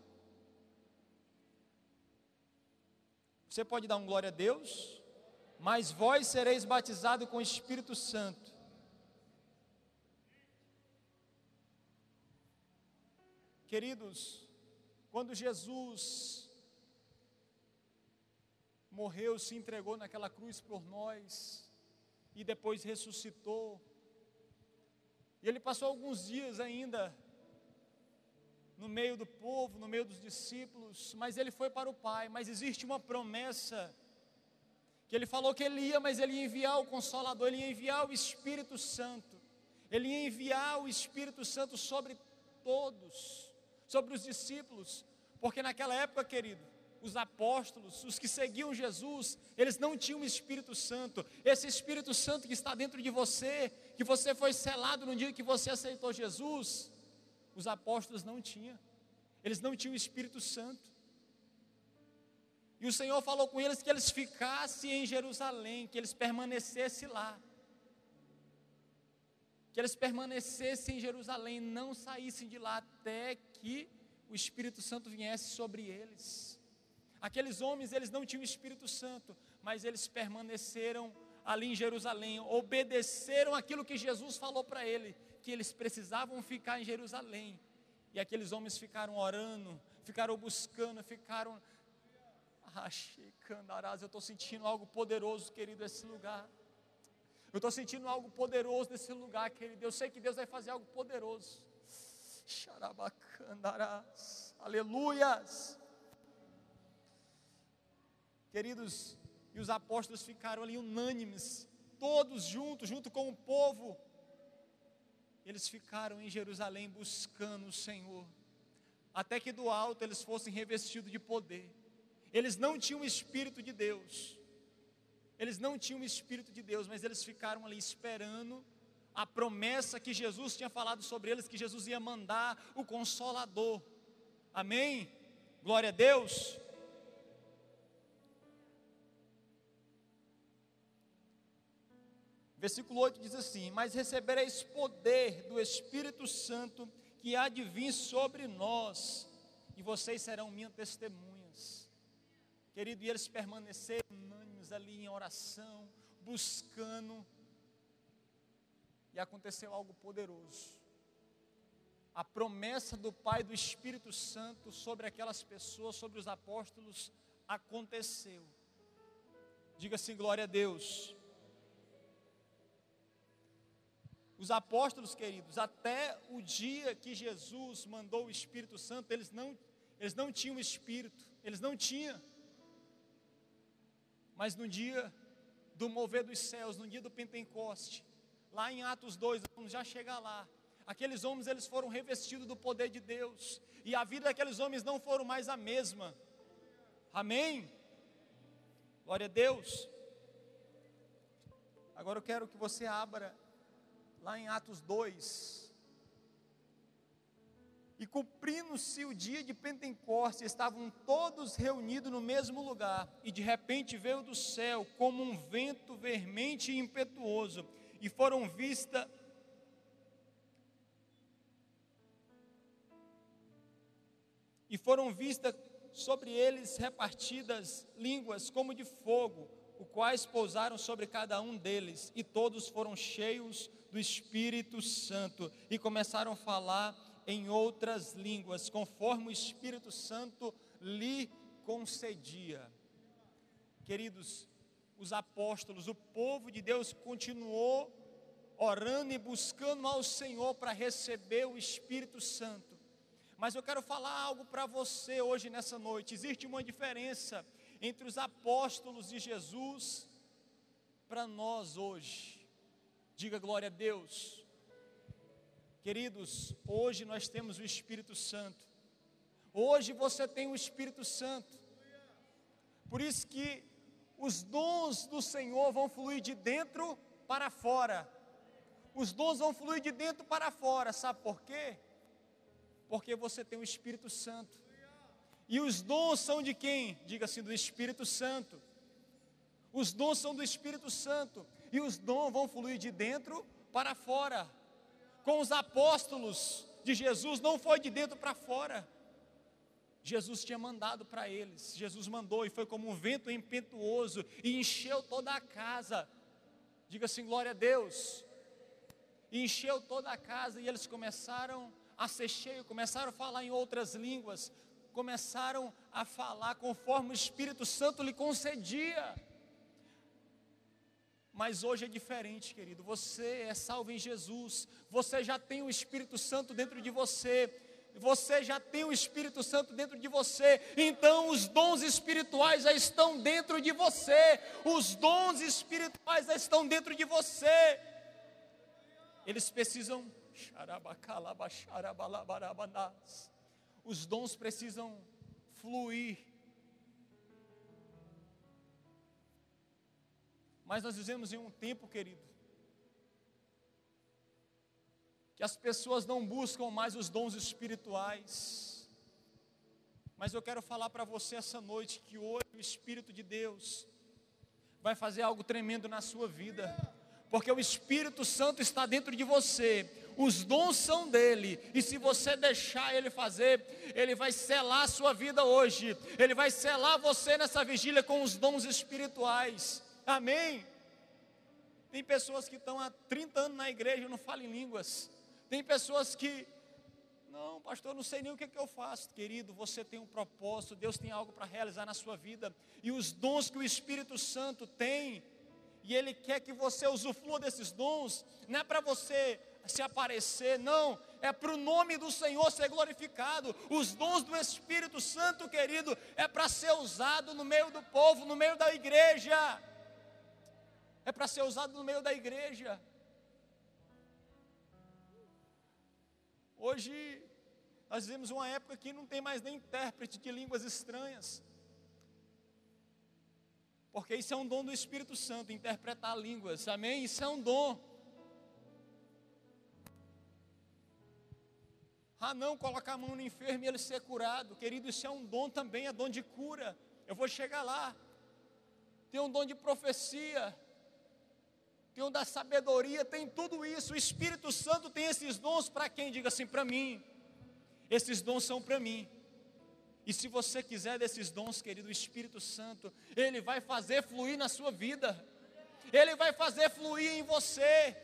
Você pode dar um glória a Deus? Mas vós sereis batizados com Espírito Santo. Queridos, quando Jesus morreu, se entregou naquela cruz por nós e depois ressuscitou, e ele passou alguns dias ainda no meio do povo, no meio dos discípulos, mas ele foi para o Pai. Mas existe uma promessa que ele falou que ele ia, mas ele ia enviar o Consolador, ele ia enviar o Espírito Santo, ele ia enviar o Espírito Santo sobre todos sobre os discípulos, porque naquela época, querido, os apóstolos, os que seguiam Jesus, eles não tinham o Espírito Santo. Esse Espírito Santo que está dentro de você, que você foi selado no dia que você aceitou Jesus, os apóstolos não tinham. Eles não tinham o Espírito Santo. E o Senhor falou com eles que eles ficassem em Jerusalém, que eles permanecessem lá. Que eles permanecessem em Jerusalém, não saíssem de lá até que o Espírito Santo viesse sobre eles. Aqueles homens, eles não tinham Espírito Santo, mas eles permaneceram ali em Jerusalém, obedeceram aquilo que Jesus falou para ele, que eles precisavam ficar em Jerusalém. E aqueles homens ficaram orando, ficaram buscando, ficaram. Candarás, eu estou sentindo algo poderoso, querido, nesse lugar. Eu estou sentindo algo poderoso nesse lugar, querido. Eu sei que Deus vai fazer algo poderoso. Xarabacandarás, aleluias. Queridos, e os apóstolos ficaram ali unânimes, todos juntos, junto com o povo. Eles ficaram em Jerusalém buscando o Senhor, até que do alto eles fossem revestidos de poder. Eles não tinham o Espírito de Deus, eles não tinham o Espírito de Deus, mas eles ficaram ali esperando a promessa que Jesus tinha falado sobre eles, que Jesus ia mandar o Consolador. Amém? Glória a Deus. Versículo 8 diz assim: Mas recebereis poder do Espírito Santo que há de vir sobre nós, e vocês serão minhas testemunhas. Querido, e eles permaneceram unânimes ali em oração, buscando, e aconteceu algo poderoso. A promessa do Pai do Espírito Santo sobre aquelas pessoas, sobre os apóstolos, aconteceu. Diga assim: glória a Deus. Os apóstolos, queridos, até o dia que Jesus mandou o Espírito Santo, eles não, eles não tinham Espírito, eles não tinham. Mas no dia do mover dos céus, no dia do Pentecoste, lá em Atos 2, vamos já chegar lá. Aqueles homens, eles foram revestidos do poder de Deus, e a vida daqueles homens não foram mais a mesma. Amém? Glória a Deus. Agora eu quero que você abra lá em Atos 2. E cumprindo-se o dia de Pentecostes, estavam todos reunidos no mesmo lugar, e de repente veio do céu como um vento vermente e impetuoso, e foram vistas e foram vistas sobre eles repartidas línguas como de fogo, os quais pousaram sobre cada um deles, e todos foram cheios do Espírito Santo e começaram a falar em outras línguas, conforme o Espírito Santo lhe concedia. Queridos, os apóstolos, o povo de Deus continuou orando e buscando ao Senhor para receber o Espírito Santo. Mas eu quero falar algo para você hoje nessa noite. Existe uma diferença entre os apóstolos de Jesus para nós hoje. Diga glória a Deus. Queridos, hoje nós temos o Espírito Santo. Hoje você tem o Espírito Santo. Por isso que os dons do Senhor vão fluir de dentro para fora. Os dons vão fluir de dentro para fora. Sabe por quê? Porque você tem o Espírito Santo. E os dons são de quem? Diga assim, do Espírito Santo. Os dons são do Espírito Santo e os dons vão fluir de dentro para fora. Com os apóstolos de Jesus não foi de dentro para fora. Jesus tinha mandado para eles. Jesus mandou e foi como um vento impetuoso e encheu toda a casa. Diga assim, glória a Deus. E encheu toda a casa e eles começaram a ser cheios, começaram a falar em outras línguas, começaram a falar conforme o Espírito Santo lhe concedia. Mas hoje é diferente, querido. Você é salvo em Jesus. Você já tem o Espírito Santo dentro de você. Você já tem o Espírito Santo dentro de você. Então os dons espirituais já estão dentro de você. Os dons espirituais já estão dentro de você. Eles precisam os dons precisam fluir Mas nós vivemos em um tempo, querido, que as pessoas não buscam mais os dons espirituais. Mas eu quero falar para você essa noite que hoje o Espírito de Deus vai fazer algo tremendo na sua vida, porque o Espírito Santo está dentro de você, os dons são dele, e se você deixar ele fazer, ele vai selar a sua vida hoje, ele vai selar você nessa vigília com os dons espirituais. Amém. Tem pessoas que estão há 30 anos na igreja e não falam em línguas. Tem pessoas que, não, pastor, não sei nem o que, que eu faço. Querido, você tem um propósito, Deus tem algo para realizar na sua vida. E os dons que o Espírito Santo tem, e Ele quer que você usufrua desses dons, não é para você se aparecer, não, é para o nome do Senhor ser glorificado. Os dons do Espírito Santo, querido, é para ser usado no meio do povo, no meio da igreja. É para ser usado no meio da igreja. Hoje, nós vivemos uma época que não tem mais nem intérprete de línguas estranhas. Porque isso é um dom do Espírito Santo, interpretar línguas, amém? Isso é um dom. Ah, não, colocar a mão no enfermo e ele ser curado. Querido, isso é um dom também, é dom de cura. Eu vou chegar lá. Tem um dom de profecia. Tem um da sabedoria, tem tudo isso. O Espírito Santo tem esses dons para quem? Diga assim, para mim. Esses dons são para mim. E se você quiser desses dons, querido, o Espírito Santo, ele vai fazer fluir na sua vida. Ele vai fazer fluir em você.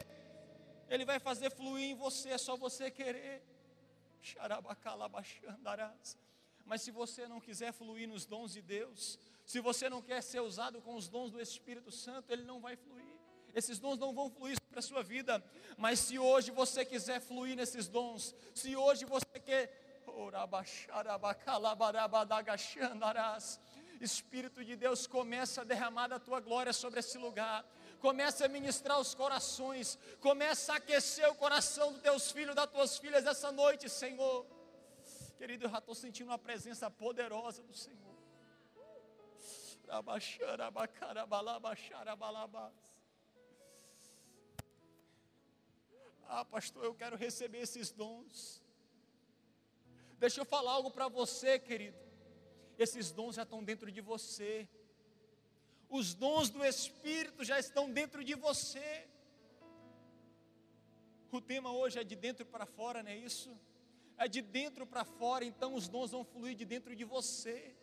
Ele vai fazer fluir em você, é só você querer. Mas se você não quiser fluir nos dons de Deus, se você não quer ser usado com os dons do Espírito Santo, ele não vai fluir. Esses dons não vão fluir para a sua vida. Mas se hoje você quiser fluir nesses dons, se hoje você quer Espírito de Deus, começa a derramar a tua glória sobre esse lugar começa a ministrar os corações, começa a aquecer o coração dos teus filhos, das tuas filhas essa noite, Senhor. Querido, eu já estou sentindo uma presença poderosa do Senhor. Ah, pastor, eu quero receber esses dons. Deixa eu falar algo para você, querido. Esses dons já estão dentro de você os dons do Espírito já estão dentro de você. O tema hoje é de dentro para fora, não é isso? É de dentro para fora, então os dons vão fluir de dentro de você.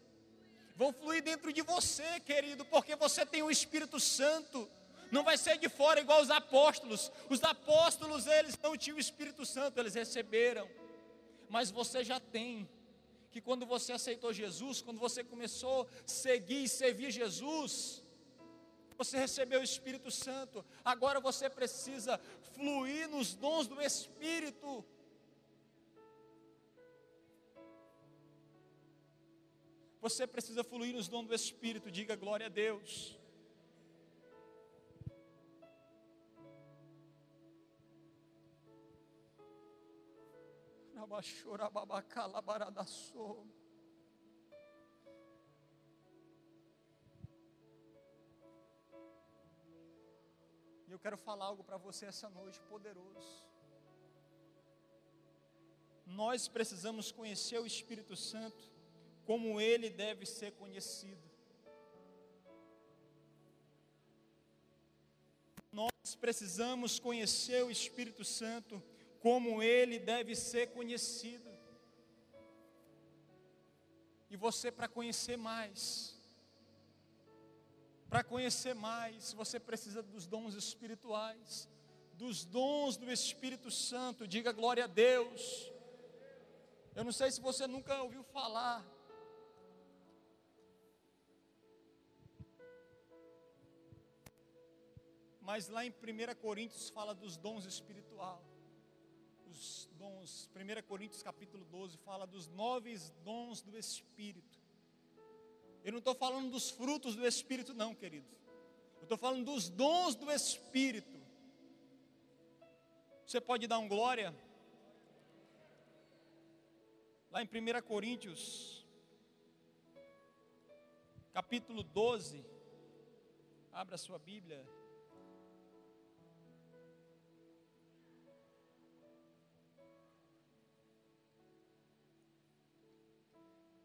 Vão fluir dentro de você, querido, porque você tem o Espírito Santo. Não vai ser de fora igual os apóstolos. Os apóstolos, eles não tinham o Espírito Santo, eles receberam. Mas você já tem que quando você aceitou Jesus, quando você começou a seguir e servir Jesus, você recebeu o Espírito Santo, agora você precisa fluir nos dons do Espírito. Você precisa fluir nos dons do Espírito, diga glória a Deus. E eu quero falar algo para você essa noite, poderoso. Nós precisamos conhecer o Espírito Santo como ele deve ser conhecido. Nós precisamos conhecer o Espírito Santo como ele deve ser conhecido. E você, para conhecer mais, para conhecer mais, você precisa dos dons espirituais, dos dons do Espírito Santo. Diga glória a Deus. Eu não sei se você nunca ouviu falar. Mas lá em 1 Coríntios fala dos dons espirituais os dons. 1 Coríntios capítulo 12 fala dos nove dons do Espírito. Eu não estou falando dos frutos do Espírito, não, querido. Eu estou falando dos dons do Espírito. Você pode dar um glória? Lá em 1 Coríntios, capítulo 12. Abra sua Bíblia.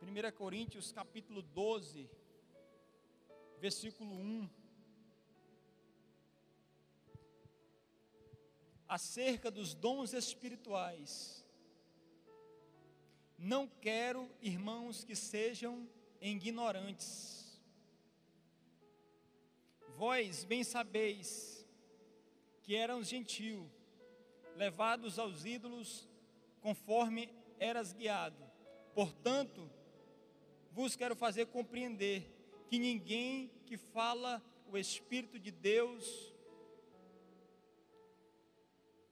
1 Coríntios capítulo 12, versículo 1. Acerca dos dons espirituais. Não quero, irmãos, que sejam ignorantes. Vós bem sabeis que eram gentil, levados aos ídolos conforme eras guiado. Portanto, vos quero fazer compreender que ninguém que fala o Espírito de Deus,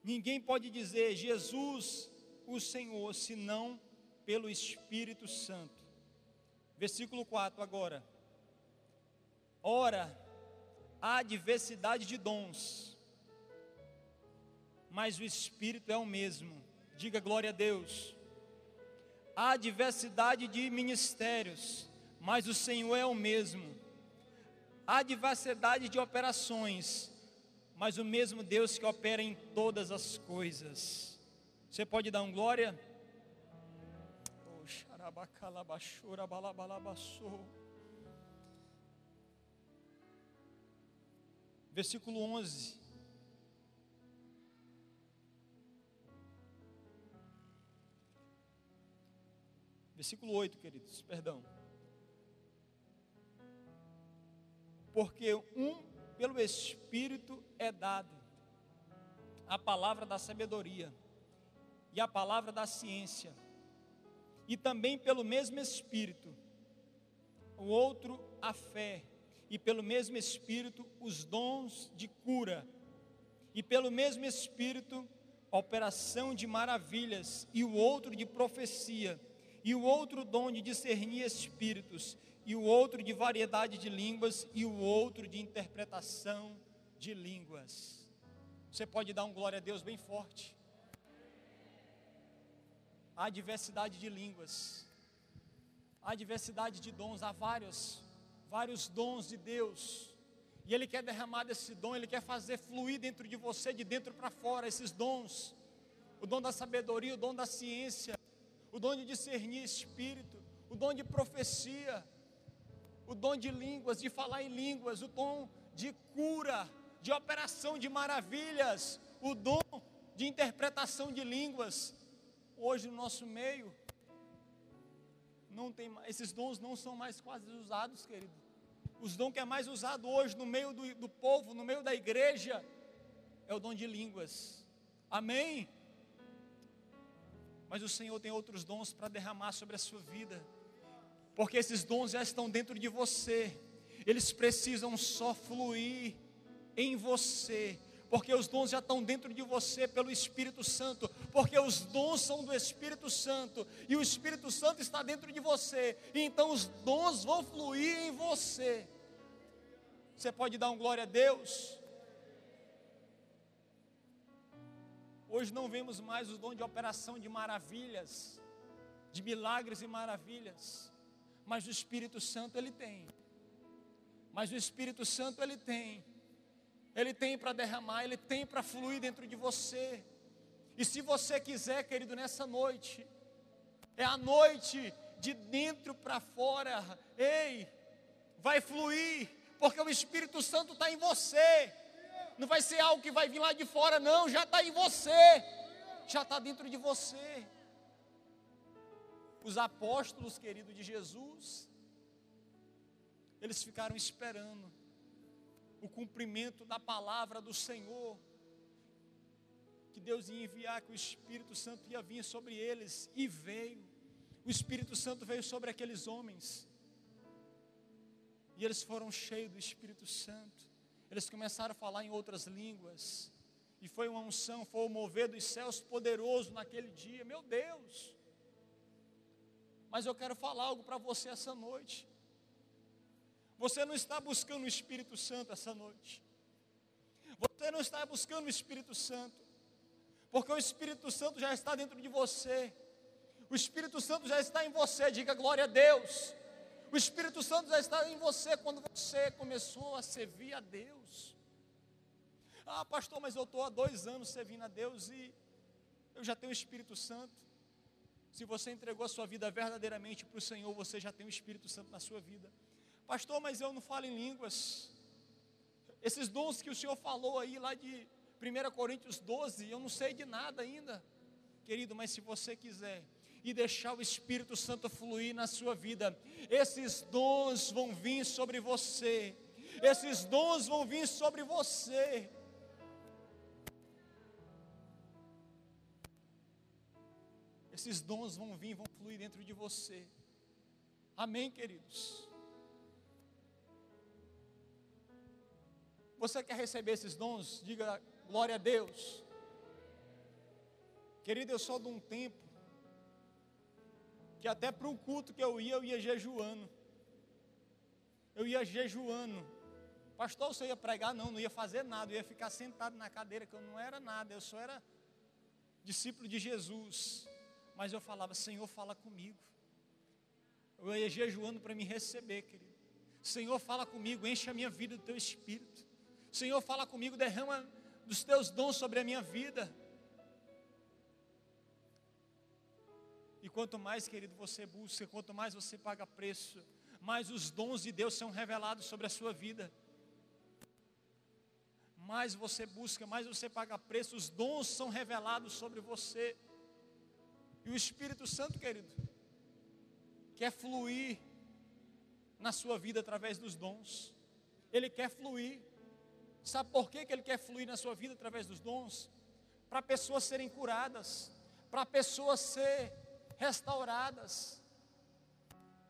ninguém pode dizer Jesus o Senhor, senão pelo Espírito Santo. Versículo 4 agora. Ora, há diversidade de dons, mas o Espírito é o mesmo. Diga glória a Deus. Há diversidade de ministérios, mas o Senhor é o mesmo. Há diversidade de operações, mas o mesmo Deus que opera em todas as coisas. Você pode dar um glória? Versículo 11. Versículo 8, queridos, perdão. Porque um pelo Espírito é dado a palavra da sabedoria e a palavra da ciência, e também pelo mesmo Espírito, o outro a fé, e pelo mesmo Espírito os dons de cura, e pelo mesmo Espírito a operação de maravilhas, e o outro de profecia, e o outro dom de discernir espíritos, e o outro de variedade de línguas, e o outro de interpretação de línguas. Você pode dar um glória a Deus bem forte. Há diversidade de línguas, há diversidade de dons, há vários, vários dons de Deus. E Ele quer derramar desse dom, Ele quer fazer fluir dentro de você, de dentro para fora, esses dons. O dom da sabedoria, o dom da ciência, o dom de discernir espírito, o dom de profecia, o dom de línguas, de falar em línguas, o dom de cura, de operação de maravilhas, o dom de interpretação de línguas. Hoje no nosso meio, não tem, esses dons não são mais quase usados, querido. Os dons que é mais usado hoje no meio do, do povo, no meio da igreja, é o dom de línguas. Amém? Mas o Senhor tem outros dons para derramar sobre a sua vida. Porque esses dons já estão dentro de você, eles precisam só fluir em você, porque os dons já estão dentro de você pelo Espírito Santo, porque os dons são do Espírito Santo, e o Espírito Santo está dentro de você, e então os dons vão fluir em você. Você pode dar um glória a Deus? Hoje não vemos mais os dons de operação de maravilhas, de milagres e maravilhas. Mas o Espírito Santo ele tem. Mas o Espírito Santo ele tem. Ele tem para derramar, ele tem para fluir dentro de você. E se você quiser, querido, nessa noite, é a noite de dentro para fora. Ei, vai fluir, porque o Espírito Santo está em você. Não vai ser algo que vai vir lá de fora, não, já está em você, já está dentro de você. Os apóstolos, querido de Jesus, eles ficaram esperando o cumprimento da palavra do Senhor, que Deus ia enviar, que o Espírito Santo ia vir sobre eles, e veio. O Espírito Santo veio sobre aqueles homens, e eles foram cheios do Espírito Santo, eles começaram a falar em outras línguas, e foi uma unção, foi o mover dos céus poderoso naquele dia, meu Deus. Mas eu quero falar algo para você essa noite. Você não está buscando o Espírito Santo essa noite. Você não está buscando o Espírito Santo. Porque o Espírito Santo já está dentro de você. O Espírito Santo já está em você. Diga glória a Deus. O Espírito Santo já está em você quando você começou a servir a Deus. Ah, pastor, mas eu estou há dois anos servindo a Deus e eu já tenho o Espírito Santo. Se você entregou a sua vida verdadeiramente para o Senhor, você já tem o Espírito Santo na sua vida. Pastor, mas eu não falo em línguas. Esses dons que o Senhor falou aí lá de 1 Coríntios 12, eu não sei de nada ainda. Querido, mas se você quiser e deixar o Espírito Santo fluir na sua vida. Esses dons vão vir sobre você. Esses dons vão vir sobre você. Esses dons vão vir, vão fluir dentro de você. Amém, queridos? Você quer receber esses dons? Diga glória a Deus. Querido, eu só de um tempo que até para um culto que eu ia, eu ia jejuando. Eu ia jejuando. Pastor, você ia pregar? Não, não ia fazer nada. Eu ia ficar sentado na cadeira, que eu não era nada. Eu só era discípulo de Jesus. Mas eu falava, Senhor, fala comigo. Eu ia jejuando para me receber, querido. Senhor, fala comigo, enche a minha vida do teu espírito. Senhor, fala comigo, derrama dos teus dons sobre a minha vida. E quanto mais, querido, você busca, quanto mais você paga preço, mais os dons de Deus são revelados sobre a sua vida. Mais você busca, mais você paga preço, os dons são revelados sobre você. E o Espírito Santo, querido, quer fluir na sua vida através dos dons. Ele quer fluir. Sabe por que, ele quer fluir na sua vida através dos dons? Para pessoas serem curadas, para pessoas ser restauradas.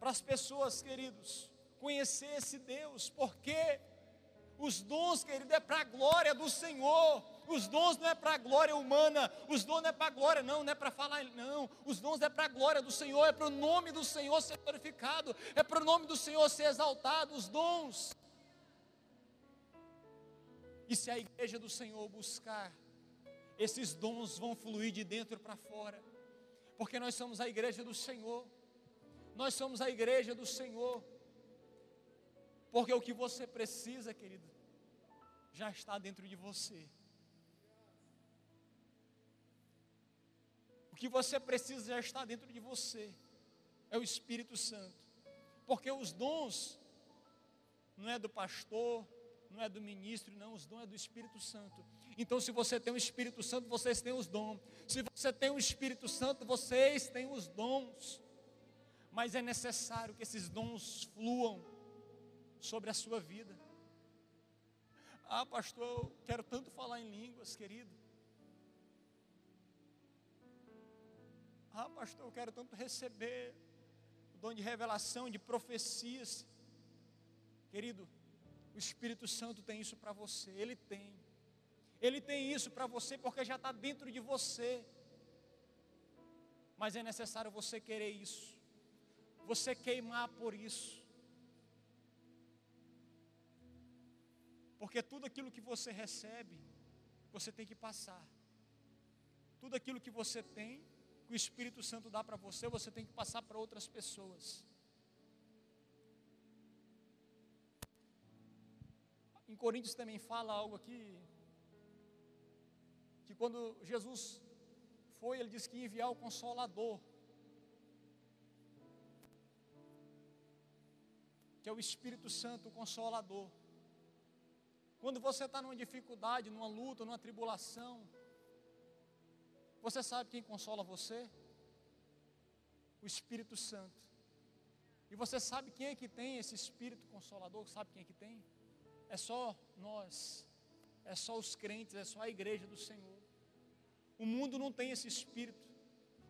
Para as pessoas, queridos, conhecer esse Deus, porque os dons, querido, é para a glória do Senhor. Os dons não é para a glória humana, os dons não é para a glória, não, não é para falar, não. Os dons é para a glória do Senhor, é para o nome do Senhor ser glorificado, é para o nome do Senhor ser exaltado. Os dons. E se a igreja do Senhor buscar, esses dons vão fluir de dentro para fora porque nós somos a igreja do Senhor. Nós somos a igreja do Senhor. Porque o que você precisa, querido, já está dentro de você. O que você precisa já está dentro de você. É o Espírito Santo. Porque os dons não é do pastor, não é do ministro, não, os dons é do Espírito Santo. Então, se você tem o Espírito Santo, vocês têm os dons. Se você tem o Espírito Santo, vocês têm os dons. Mas é necessário que esses dons fluam sobre a sua vida. Ah, pastor, eu quero tanto falar em línguas, querido. Ah, pastor, eu quero tanto receber o dom de revelação, de profecias. Querido, o Espírito Santo tem isso para você, ele tem. Ele tem isso para você porque já está dentro de você. Mas é necessário você querer isso, você queimar por isso. Porque tudo aquilo que você recebe, você tem que passar. Tudo aquilo que você tem, que o Espírito Santo dá para você, você tem que passar para outras pessoas. Em Coríntios também fala algo aqui, que quando Jesus foi, ele disse que ia enviar o Consolador, que é o Espírito Santo, o Consolador. Quando você está numa dificuldade, numa luta, numa tribulação, você sabe quem consola você? O Espírito Santo. E você sabe quem é que tem esse Espírito Consolador? Sabe quem é que tem? É só nós, é só os crentes, é só a igreja do Senhor. O mundo não tem esse espírito.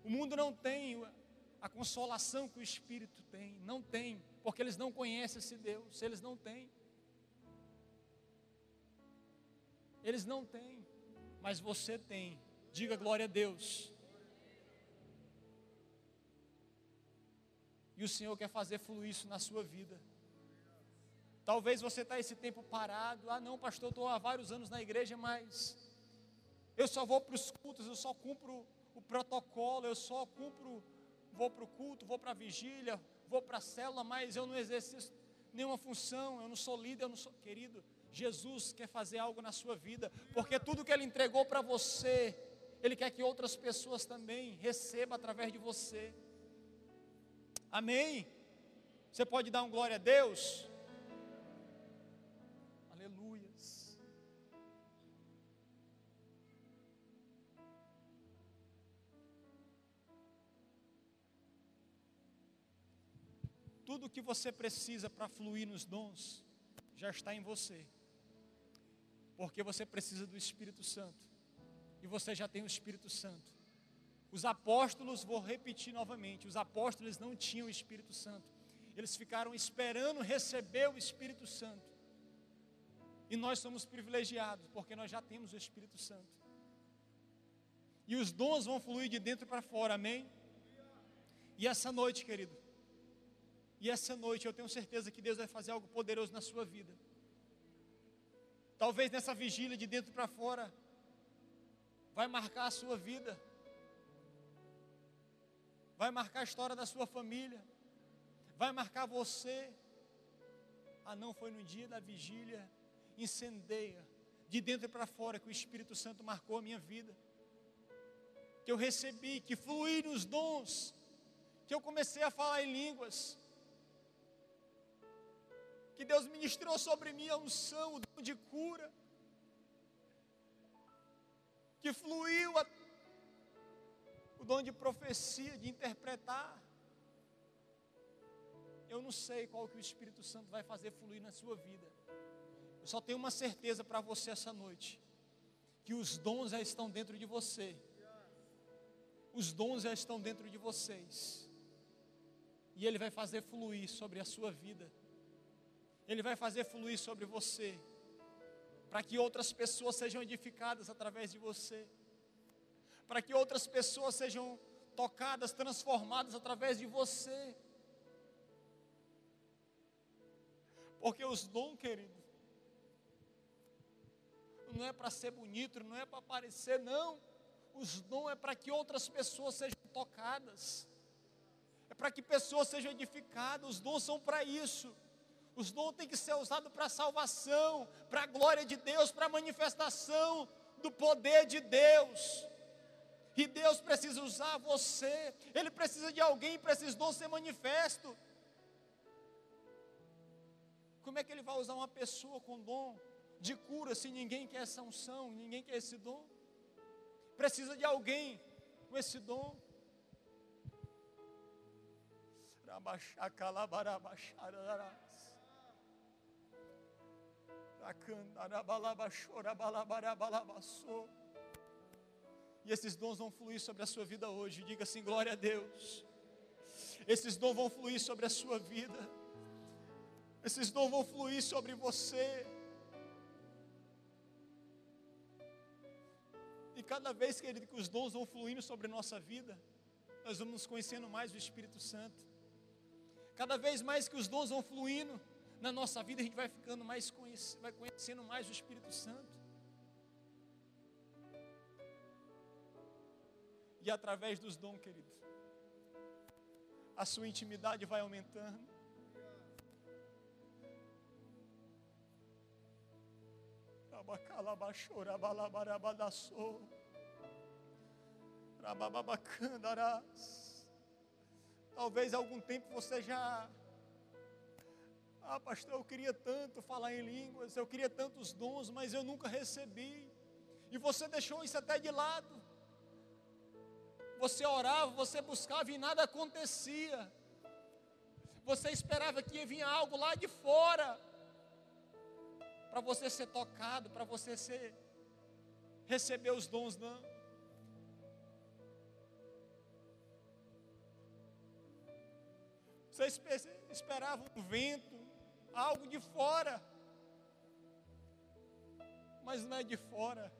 O mundo não tem a consolação que o espírito tem. Não tem, porque eles não conhecem esse Deus. Eles não têm. Eles não têm, mas você tem. Diga glória a Deus. E o Senhor quer fazer fluir isso na sua vida. Talvez você está esse tempo parado. Ah, não, pastor, estou há vários anos na igreja, mas eu só vou para os cultos, eu só cumpro o protocolo, eu só cumpro, vou para o culto, vou para a vigília, vou para a célula, mas eu não exerço nenhuma função, eu não sou líder, eu não sou. Querido, Jesus quer fazer algo na sua vida, porque tudo que Ele entregou para você, Ele quer que outras pessoas também recebam através de você. Amém? Você pode dar um glória a Deus? Tudo o que você precisa para fluir nos dons já está em você. Porque você precisa do Espírito Santo. E você já tem o Espírito Santo. Os apóstolos, vou repetir novamente, os apóstolos não tinham o Espírito Santo. Eles ficaram esperando receber o Espírito Santo. E nós somos privilegiados, porque nós já temos o Espírito Santo. E os dons vão fluir de dentro para fora, amém? E essa noite, querido, e essa noite eu tenho certeza que Deus vai fazer algo poderoso na sua vida. Talvez nessa vigília de dentro para fora, vai marcar a sua vida vai marcar a história da sua família, vai marcar você. Ah, não foi no dia da vigília, incendeia, de dentro para fora, que o Espírito Santo marcou a minha vida, que eu recebi, que fluí nos dons, que eu comecei a falar em línguas, que Deus ministrou sobre mim a unção, o dom de cura, que fluiu a o dom de profecia, de interpretar. Eu não sei qual que o Espírito Santo vai fazer fluir na sua vida. Eu só tenho uma certeza para você essa noite, que os dons já estão dentro de você. Os dons já estão dentro de vocês. E ele vai fazer fluir sobre a sua vida. Ele vai fazer fluir sobre você, para que outras pessoas sejam edificadas através de você para que outras pessoas sejam tocadas, transformadas através de você. Porque os dons, querido, não é para ser bonito, não é para aparecer, não. Os dons é para que outras pessoas sejam tocadas, é para que pessoas sejam edificadas. Os dons são para isso. Os dons têm que ser usados para salvação, para a glória de Deus, para a manifestação do poder de Deus. E Deus precisa usar você. Ele precisa de alguém para esses dons ser manifesto. Como é que ele vai usar uma pessoa com dom de cura se ninguém quer essa unção, ninguém quer esse dom? Precisa de alguém com esse dom. E esses dons vão fluir sobre a sua vida hoje. Diga assim: glória a Deus. Esses dons vão fluir sobre a sua vida. Esses dons vão fluir sobre você. Cada vez, querido, que os dons vão fluindo sobre a nossa vida, nós vamos nos conhecendo mais o Espírito Santo. Cada vez mais que os dons vão fluindo na nossa vida, a gente vai ficando mais conhecendo, vai conhecendo mais o Espírito Santo. E através dos dons, querido, a sua intimidade vai aumentando. Talvez algum tempo você já. Ah, pastor, eu queria tanto falar em línguas, eu queria tantos dons, mas eu nunca recebi. E você deixou isso até de lado você orava, você buscava e nada acontecia. Você esperava que vir algo lá de fora para você ser tocado, para você ser receber os dons, não. Você esperava um vento, algo de fora. Mas não é de fora,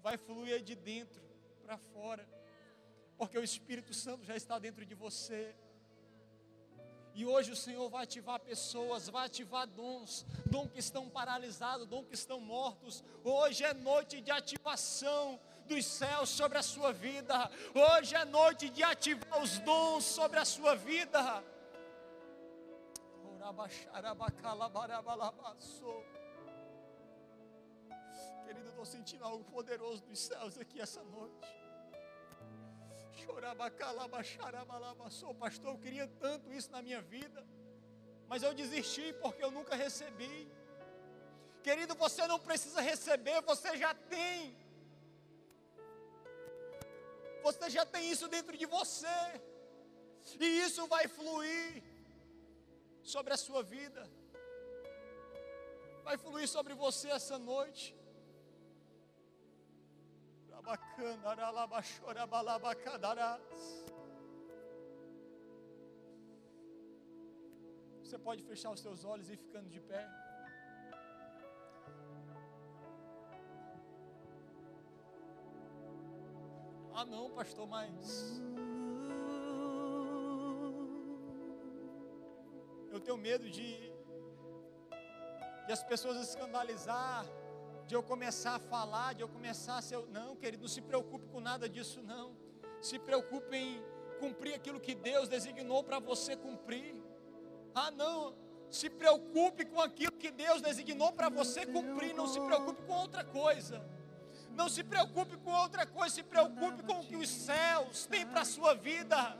vai fluir de dentro para fora porque o Espírito Santo já está dentro de você. E hoje o Senhor vai ativar pessoas, vai ativar dons, dons que estão paralisados, dons que estão mortos. Hoje é noite de ativação dos céus sobre a sua vida. Hoje é noite de ativar os dons sobre a sua vida. Querido, eu estou sentindo algo poderoso dos céus aqui essa noite. Pastor, eu queria tanto isso na minha vida, mas eu desisti porque eu nunca recebi. Querido, você não precisa receber, você já tem. Você já tem isso dentro de você, e isso vai fluir sobre a sua vida, vai fluir sobre você essa noite. Você pode fechar os seus olhos e ir ficando de pé. Ah, não, pastor, mas. Eu tenho medo de, de as pessoas escandalizar, de eu começar a falar, de eu começar a ser. Não, querido, não se preocupe com nada disso, não. Se preocupe em cumprir aquilo que Deus designou para você cumprir. Ah, não. Se preocupe com aquilo que Deus designou para você cumprir. Não se preocupe com outra coisa. Não se preocupe com outra coisa. Se preocupe com o que os céus têm para a sua vida.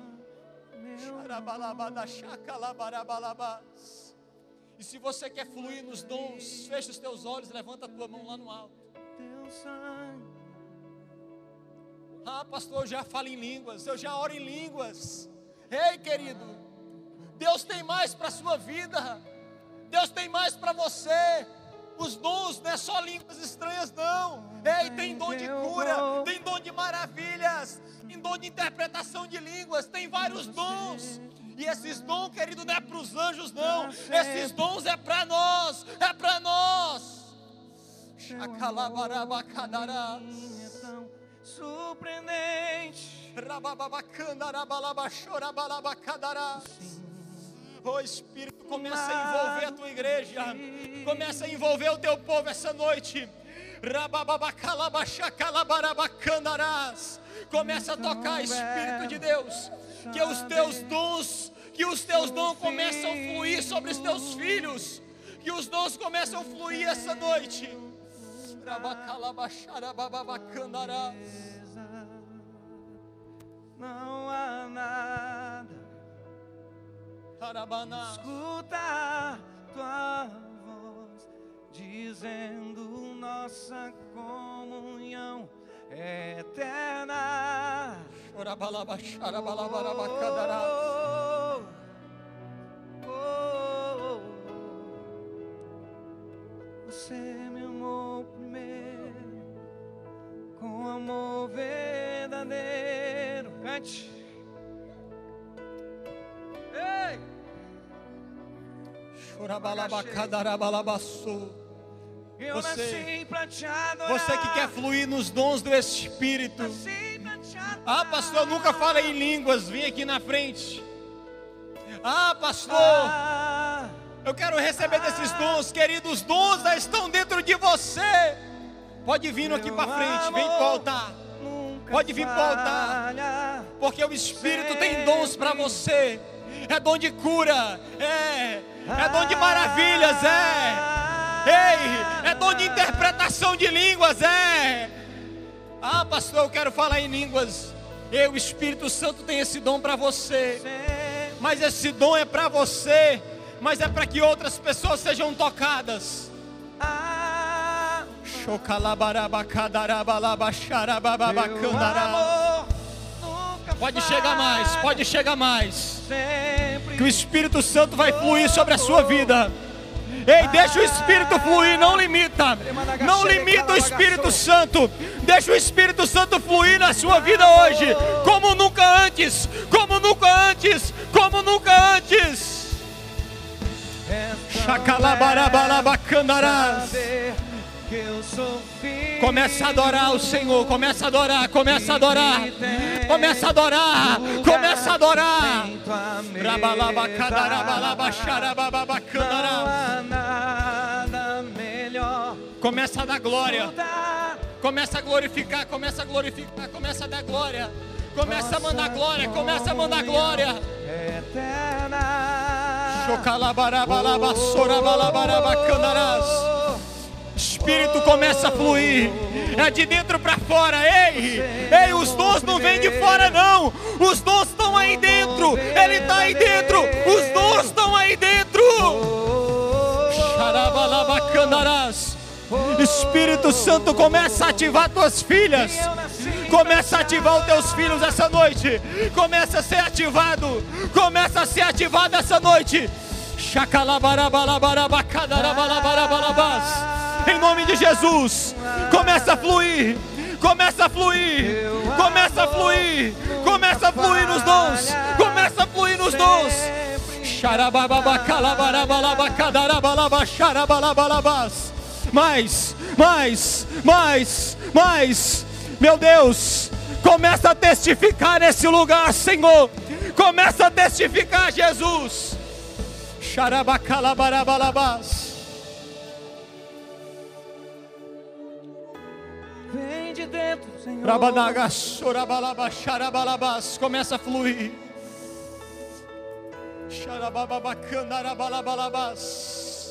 E se você quer fluir nos dons, fecha os teus olhos, levanta a tua mão lá no alto. Ah, pastor, eu já falo em línguas, eu já oro em línguas. Ei, querido, Deus tem mais para a sua vida, Deus tem mais para você. Os dons não é só línguas estranhas, não. Ei, tem dom de cura, tem dom de maravilhas, tem dom de interpretação de línguas, tem vários dons. E esses dons, querido, não é para os anjos, não. Esses dons é para nós, é para nós. Surpreendente. Rabababacandarabalabachorabalabacadarás. Oh Espírito, começa a envolver a tua igreja. Começa a envolver o teu povo essa noite. Começa a tocar, Espírito de Deus. Que os teus dons, que os teus dons começam a fluir sobre os teus filhos. Que os dons começam a fluir essa noite. Não há nada. Escuta tua voz dizendo nossa comunhão é eterna. Orabalabacharabalabarabacandarás. Oh, oh, oh. Você me amou primeiro com amor verdadeiro. Cante. Ei! Você-. Você que quer fluir nos dons do Espírito. Ah, pastor, eu nunca falei em línguas. Vim aqui na frente. Ah, pastor, Ah, eu quero receber desses dons, queridos. Os dons já estão dentro de você. Pode vir aqui para frente, vem altar. nunca Pode vir altar. falha. Porque o Espírito tem dons para você. É dom de cura, é. É dom de maravilhas, é. Ei, é dom de interpretação de línguas, é. Ah, pastor, eu quero falar em línguas. Eu, o Espírito Santo, tem esse dom para você. Mas esse dom é para você. Mas é para que outras pessoas sejam tocadas. Ah, Chokalabarabacadarabalabaxarababacandará. amor Pode chegar mais, pode chegar mais. Que o Espírito Santo vai fluir sobre a sua vida. Ei, deixa o Espírito fluir, não limita. Não limita o Espírito Santo. Deixa o Espírito Santo fluir na sua vida hoje, como nunca antes, como nunca antes, como nunca antes. Chacalabarabalabacandaraás. Começa a adorar o Senhor, começa a adorar, começa a adorar, começa a adorar, começa a adorar. Começa a dar glória, começa a glorificar, começa a glorificar, começa a dar glória, começa a mandar glória, começa a mandar glória. eterna. Chocalabarabalabaçorabalabarabacandaraás. Espírito começa a fluir, é de dentro para fora, ei, ei, os dons não vêm de fora, não, os dons estão aí dentro, ele está aí dentro, os dons estão aí dentro. Espírito Santo começa a ativar tuas filhas. Começa a ativar os teus filhos essa noite. Começa a ser ativado. Começa a ser ativado essa noite. Chacalabarabalabarabacadarabalabarabalabás. Em nome de Jesus. Começa a fluir. Começa a fluir. Começa a fluir. Começa a fluir nos dons. Começa a fluir nos dons. Mais, mais, mais, mais. Meu Deus, começa a testificar nesse lugar, Senhor. Começa a testificar, Jesus. Xarabacalabarabalabas. De dentro, Senhor. Começa a fluir.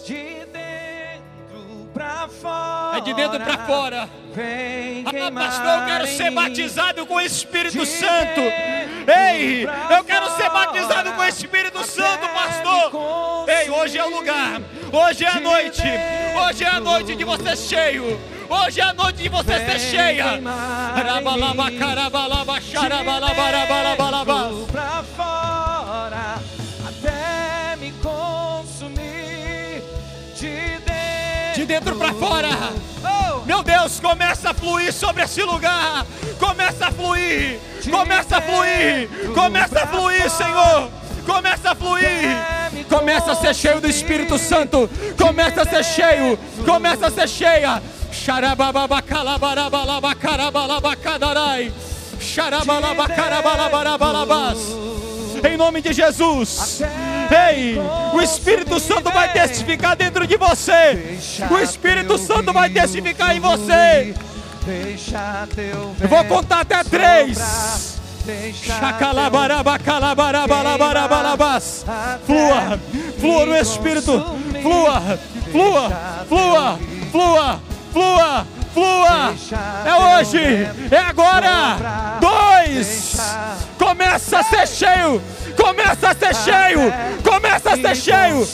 De dentro fora. É de dentro para fora. Ah, pastor, eu quero ser batizado com o Espírito Santo. Ei, eu quero ser batizado com o Espírito Santo, pastor. Ei, hoje é o lugar. Hoje é a noite. Hoje é a noite de você cheio. Hoje é a noite de você ser cheia. Rabalaba, carabalaba, De dentro, De dentro pra fora. Meu Deus, começa a fluir sobre esse lugar. Começa a fluir. Começa a fluir. Começa a fluir. Senhor. Começa a fluir. me Começa a ser cheio do Espírito Santo. Começa a ser cheio. Começa a ser cheia. Xarabababacalabarabalabacarabalabacarai. Xarabalabacarabalabarabalabas. Em nome de Jesus. Ei, o Espírito Santo vai testificar dentro de você. O Espírito Santo vai testificar em você. Eu vou contar até três. Deixa Chacalabarabacalabarabalabarabas. Flua, flua no Espírito. Flua, flua, flua, flua, flua, flua. É hoje, é agora. Dois. Começa a ser cheio. Começa a ser cheio. Começa a ser cheio.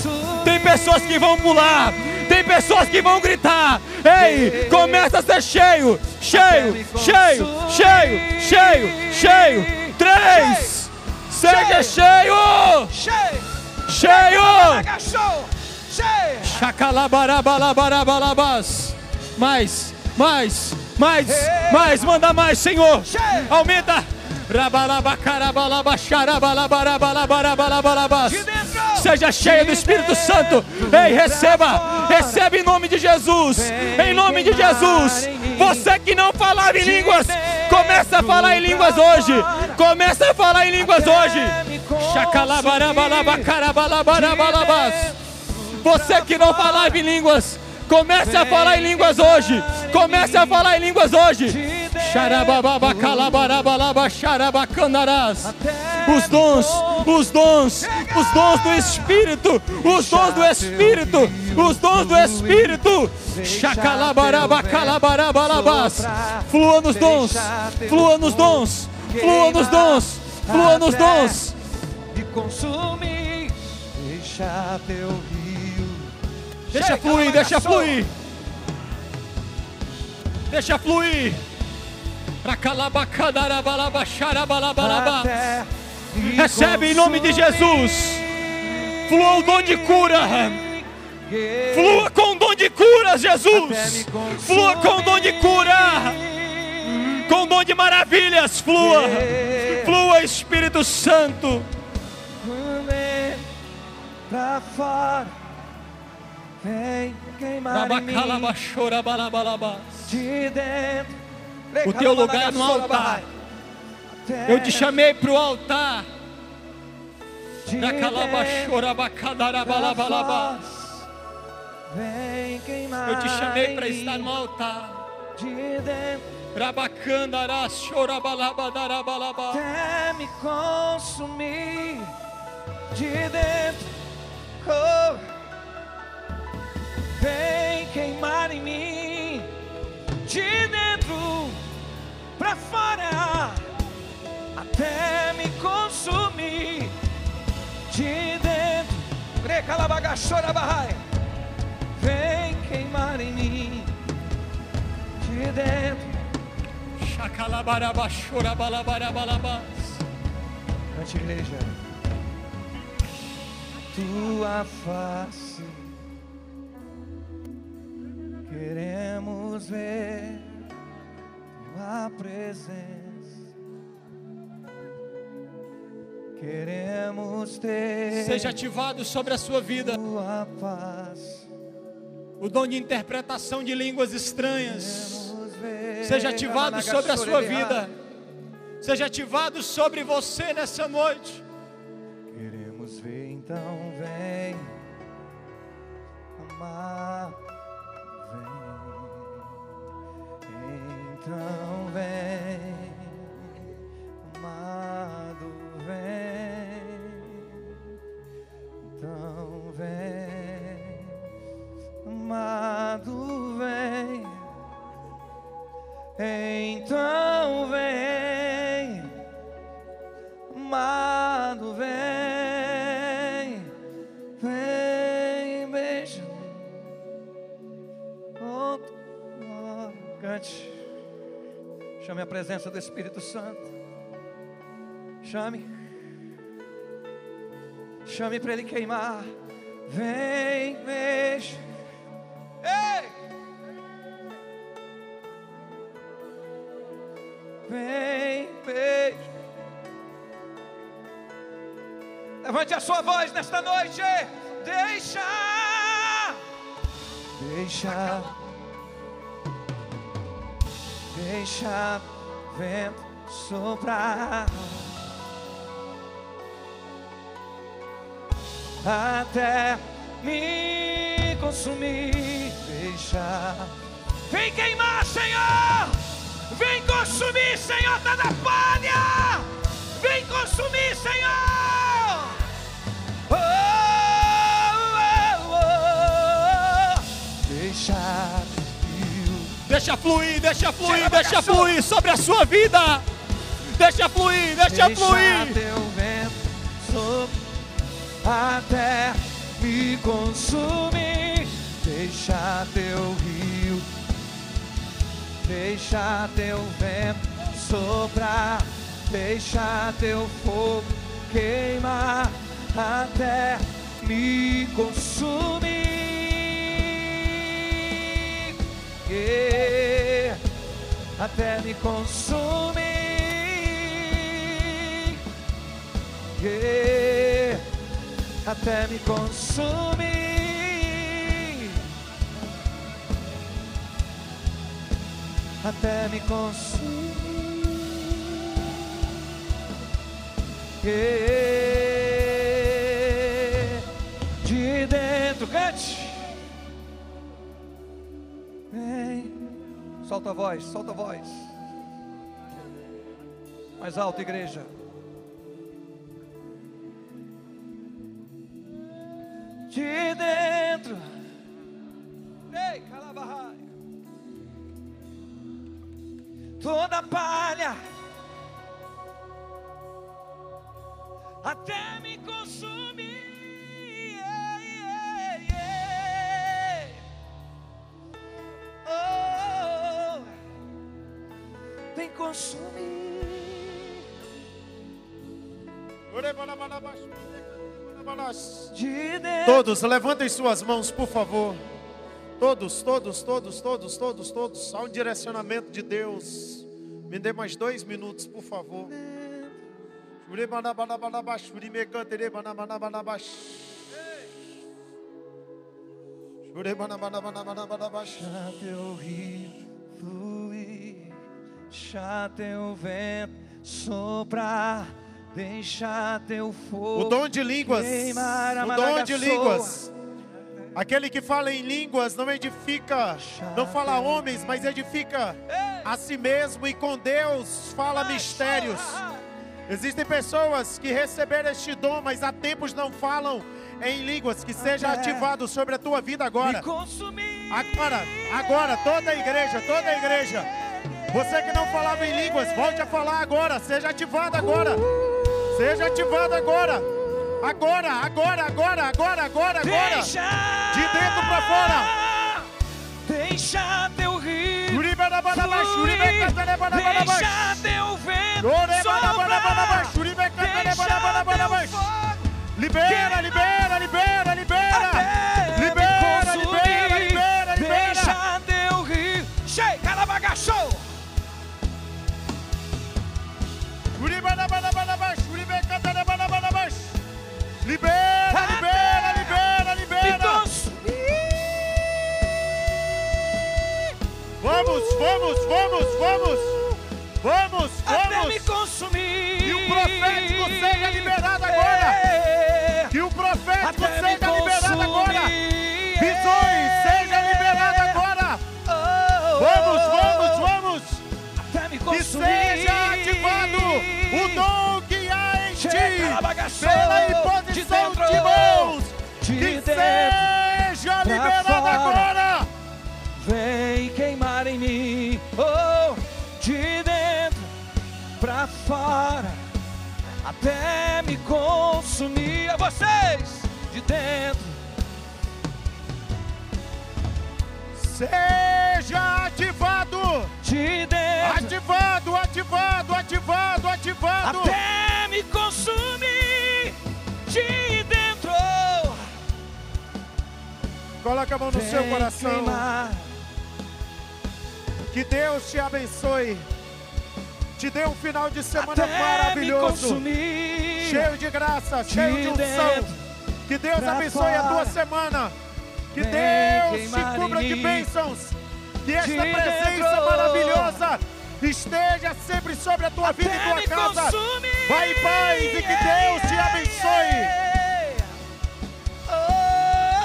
Tem pessoas que vão pular. Tem pessoas que vão gritar. Ei, começa a ser cheio. Cheio, cheio, cheio, cheio, cheio. Três. Seja cheio. Cheio! Cheio. Chacalabarabalabarabas. Mais, mais, mais, mais, manda mais, Senhor. Aumenta. Seja cheio do Espírito Santo. Ei, receba, receba em nome de Jesus. Em nome de Jesus. Você que não falava em línguas, começa a falar em línguas hoje. Começa a falar em línguas hoje. Você que não falava em línguas, comece a falar em línguas hoje. Comece a falar em línguas hoje. Os dons, os dons, os dons do Espírito, os dons do Espírito, os dons do Espírito. Flua nos dons, flua nos dons, flua nos dons, flua nos dons. Me consumir. Deixa teu rio. Deixa fluir, deixa fluir. Deixa fluir. Recebe em nome de Jesus. Flua o dom de cura. Flua com o dom de cura, Jesus. Flua com o dom de cura. Com o dom de maravilhas, flua. Flua, Espírito Santo. Pra fora. Vem queimar em mim. De dentro. O teu lugar é no altar. Eu te chamei para o altar. Vem queimar Eu te chamei para estar no altar. De dentro. Rabacandarás, chorabalabadarabalabalabas. até me consumir de dentro. Oh, vem queimar em mim de dentro pra fora até me consumir de dentro. Recalabagachora. Vem queimar em mim de dentro. Chacalabarabachorabalabalabas. Cante, igreja. Tua face queremos ver. tua presença. Queremos ter Seja ativado sobre a sua vida tua paz. o dom de interpretação de línguas estranhas. Seja ativado sobre a sua vida. Seja ativado sobre você nessa noite. Queremos ver, então vem amar, então presença do Espírito Santo. Chame. Chame para ele queimar. Vem, beija. Ei! Vem, beija. Levante a sua voz nesta noite. Deixa. Deixa. Deixa vento soprar. Até me consumir. Deixa. Vem queimar, Senhor. Vem consumir, Senhor, toda palha. Vem consumir, Senhor. Deixa fluir, deixa fluir, Chega, deixa bagaçou. fluir sobre a sua vida. Deixa fluir, deixa fluir. teu vento soprar até me consumir. Deixa teu rio, deixa teu vento soprar, deixa teu fogo queimar até me consumir. Yeah, até me consumir. Yeah, até me consumir. Até me consumir. Yeah, Solta a voz, solta a voz. Mais alto, igreja. Todos, levantem suas mãos, por favor. Todos, todos, todos, todos, todos, todos. Há um direcionamento de Deus. Me dê mais dois minutos, por favor. Deixa teu rio fluir, deixa teu vento soprar, deixa teu fogo O dom de línguas. O dom de línguas. Aquele que fala em línguas não edifica, não fala a homens, mas edifica a si mesmo e com Deus fala mistérios. Existem pessoas que receberam este dom, mas há tempos não falam em línguas. Que seja ativado sobre a tua vida agora. Agora, agora, toda a igreja, toda a igreja. Você que não falava em línguas, volte a falar agora. Seja ativado agora. Seja ativado agora. Agora, agora, agora, agora, agora, agora. Deixa De dentro pra fora. Deixa teu rio fluir. Deixa teu vento Orebarabaraba, soprar. shuribekatarabaraba. Deixa teu fogo Libera, libera, libera, libera. Libera, libera, libera, libera. Vamos, vamos, vamos, vamos. Vamos, vamos. Até me consumir. E o profético seja liberado é! agora. Que o profético Até seja liberado agora. Visões, seja é! liberado agora. Oh, oh, vamos, oh, vamos, vamos. Até me consumir. Que seja Pela de imposição dentro, de mãos. de Que dentro seja liberado fora. agora. Vem queimar em mim, oh, de dentro pra fora, até me consumir. A vocês, de dentro, Seja ativado. De dentro, Ativado, ativado, ativado, ativado. até me consumir. De dentro, Coloca a mão no seu vem coração. queimar. Que Deus te abençoe. Te dê um final de semana Até maravilhoso. consumir. Cheio de graça, cheio de unção. Que Deus abençoe a tua fora. semana. Que Vem Deus te cubra de bênçãos que esta de presença dentro. maravilhosa esteja sempre sobre a tua Até vida e tua casa. Consumir. Vai em paz e que Deus te abençoe.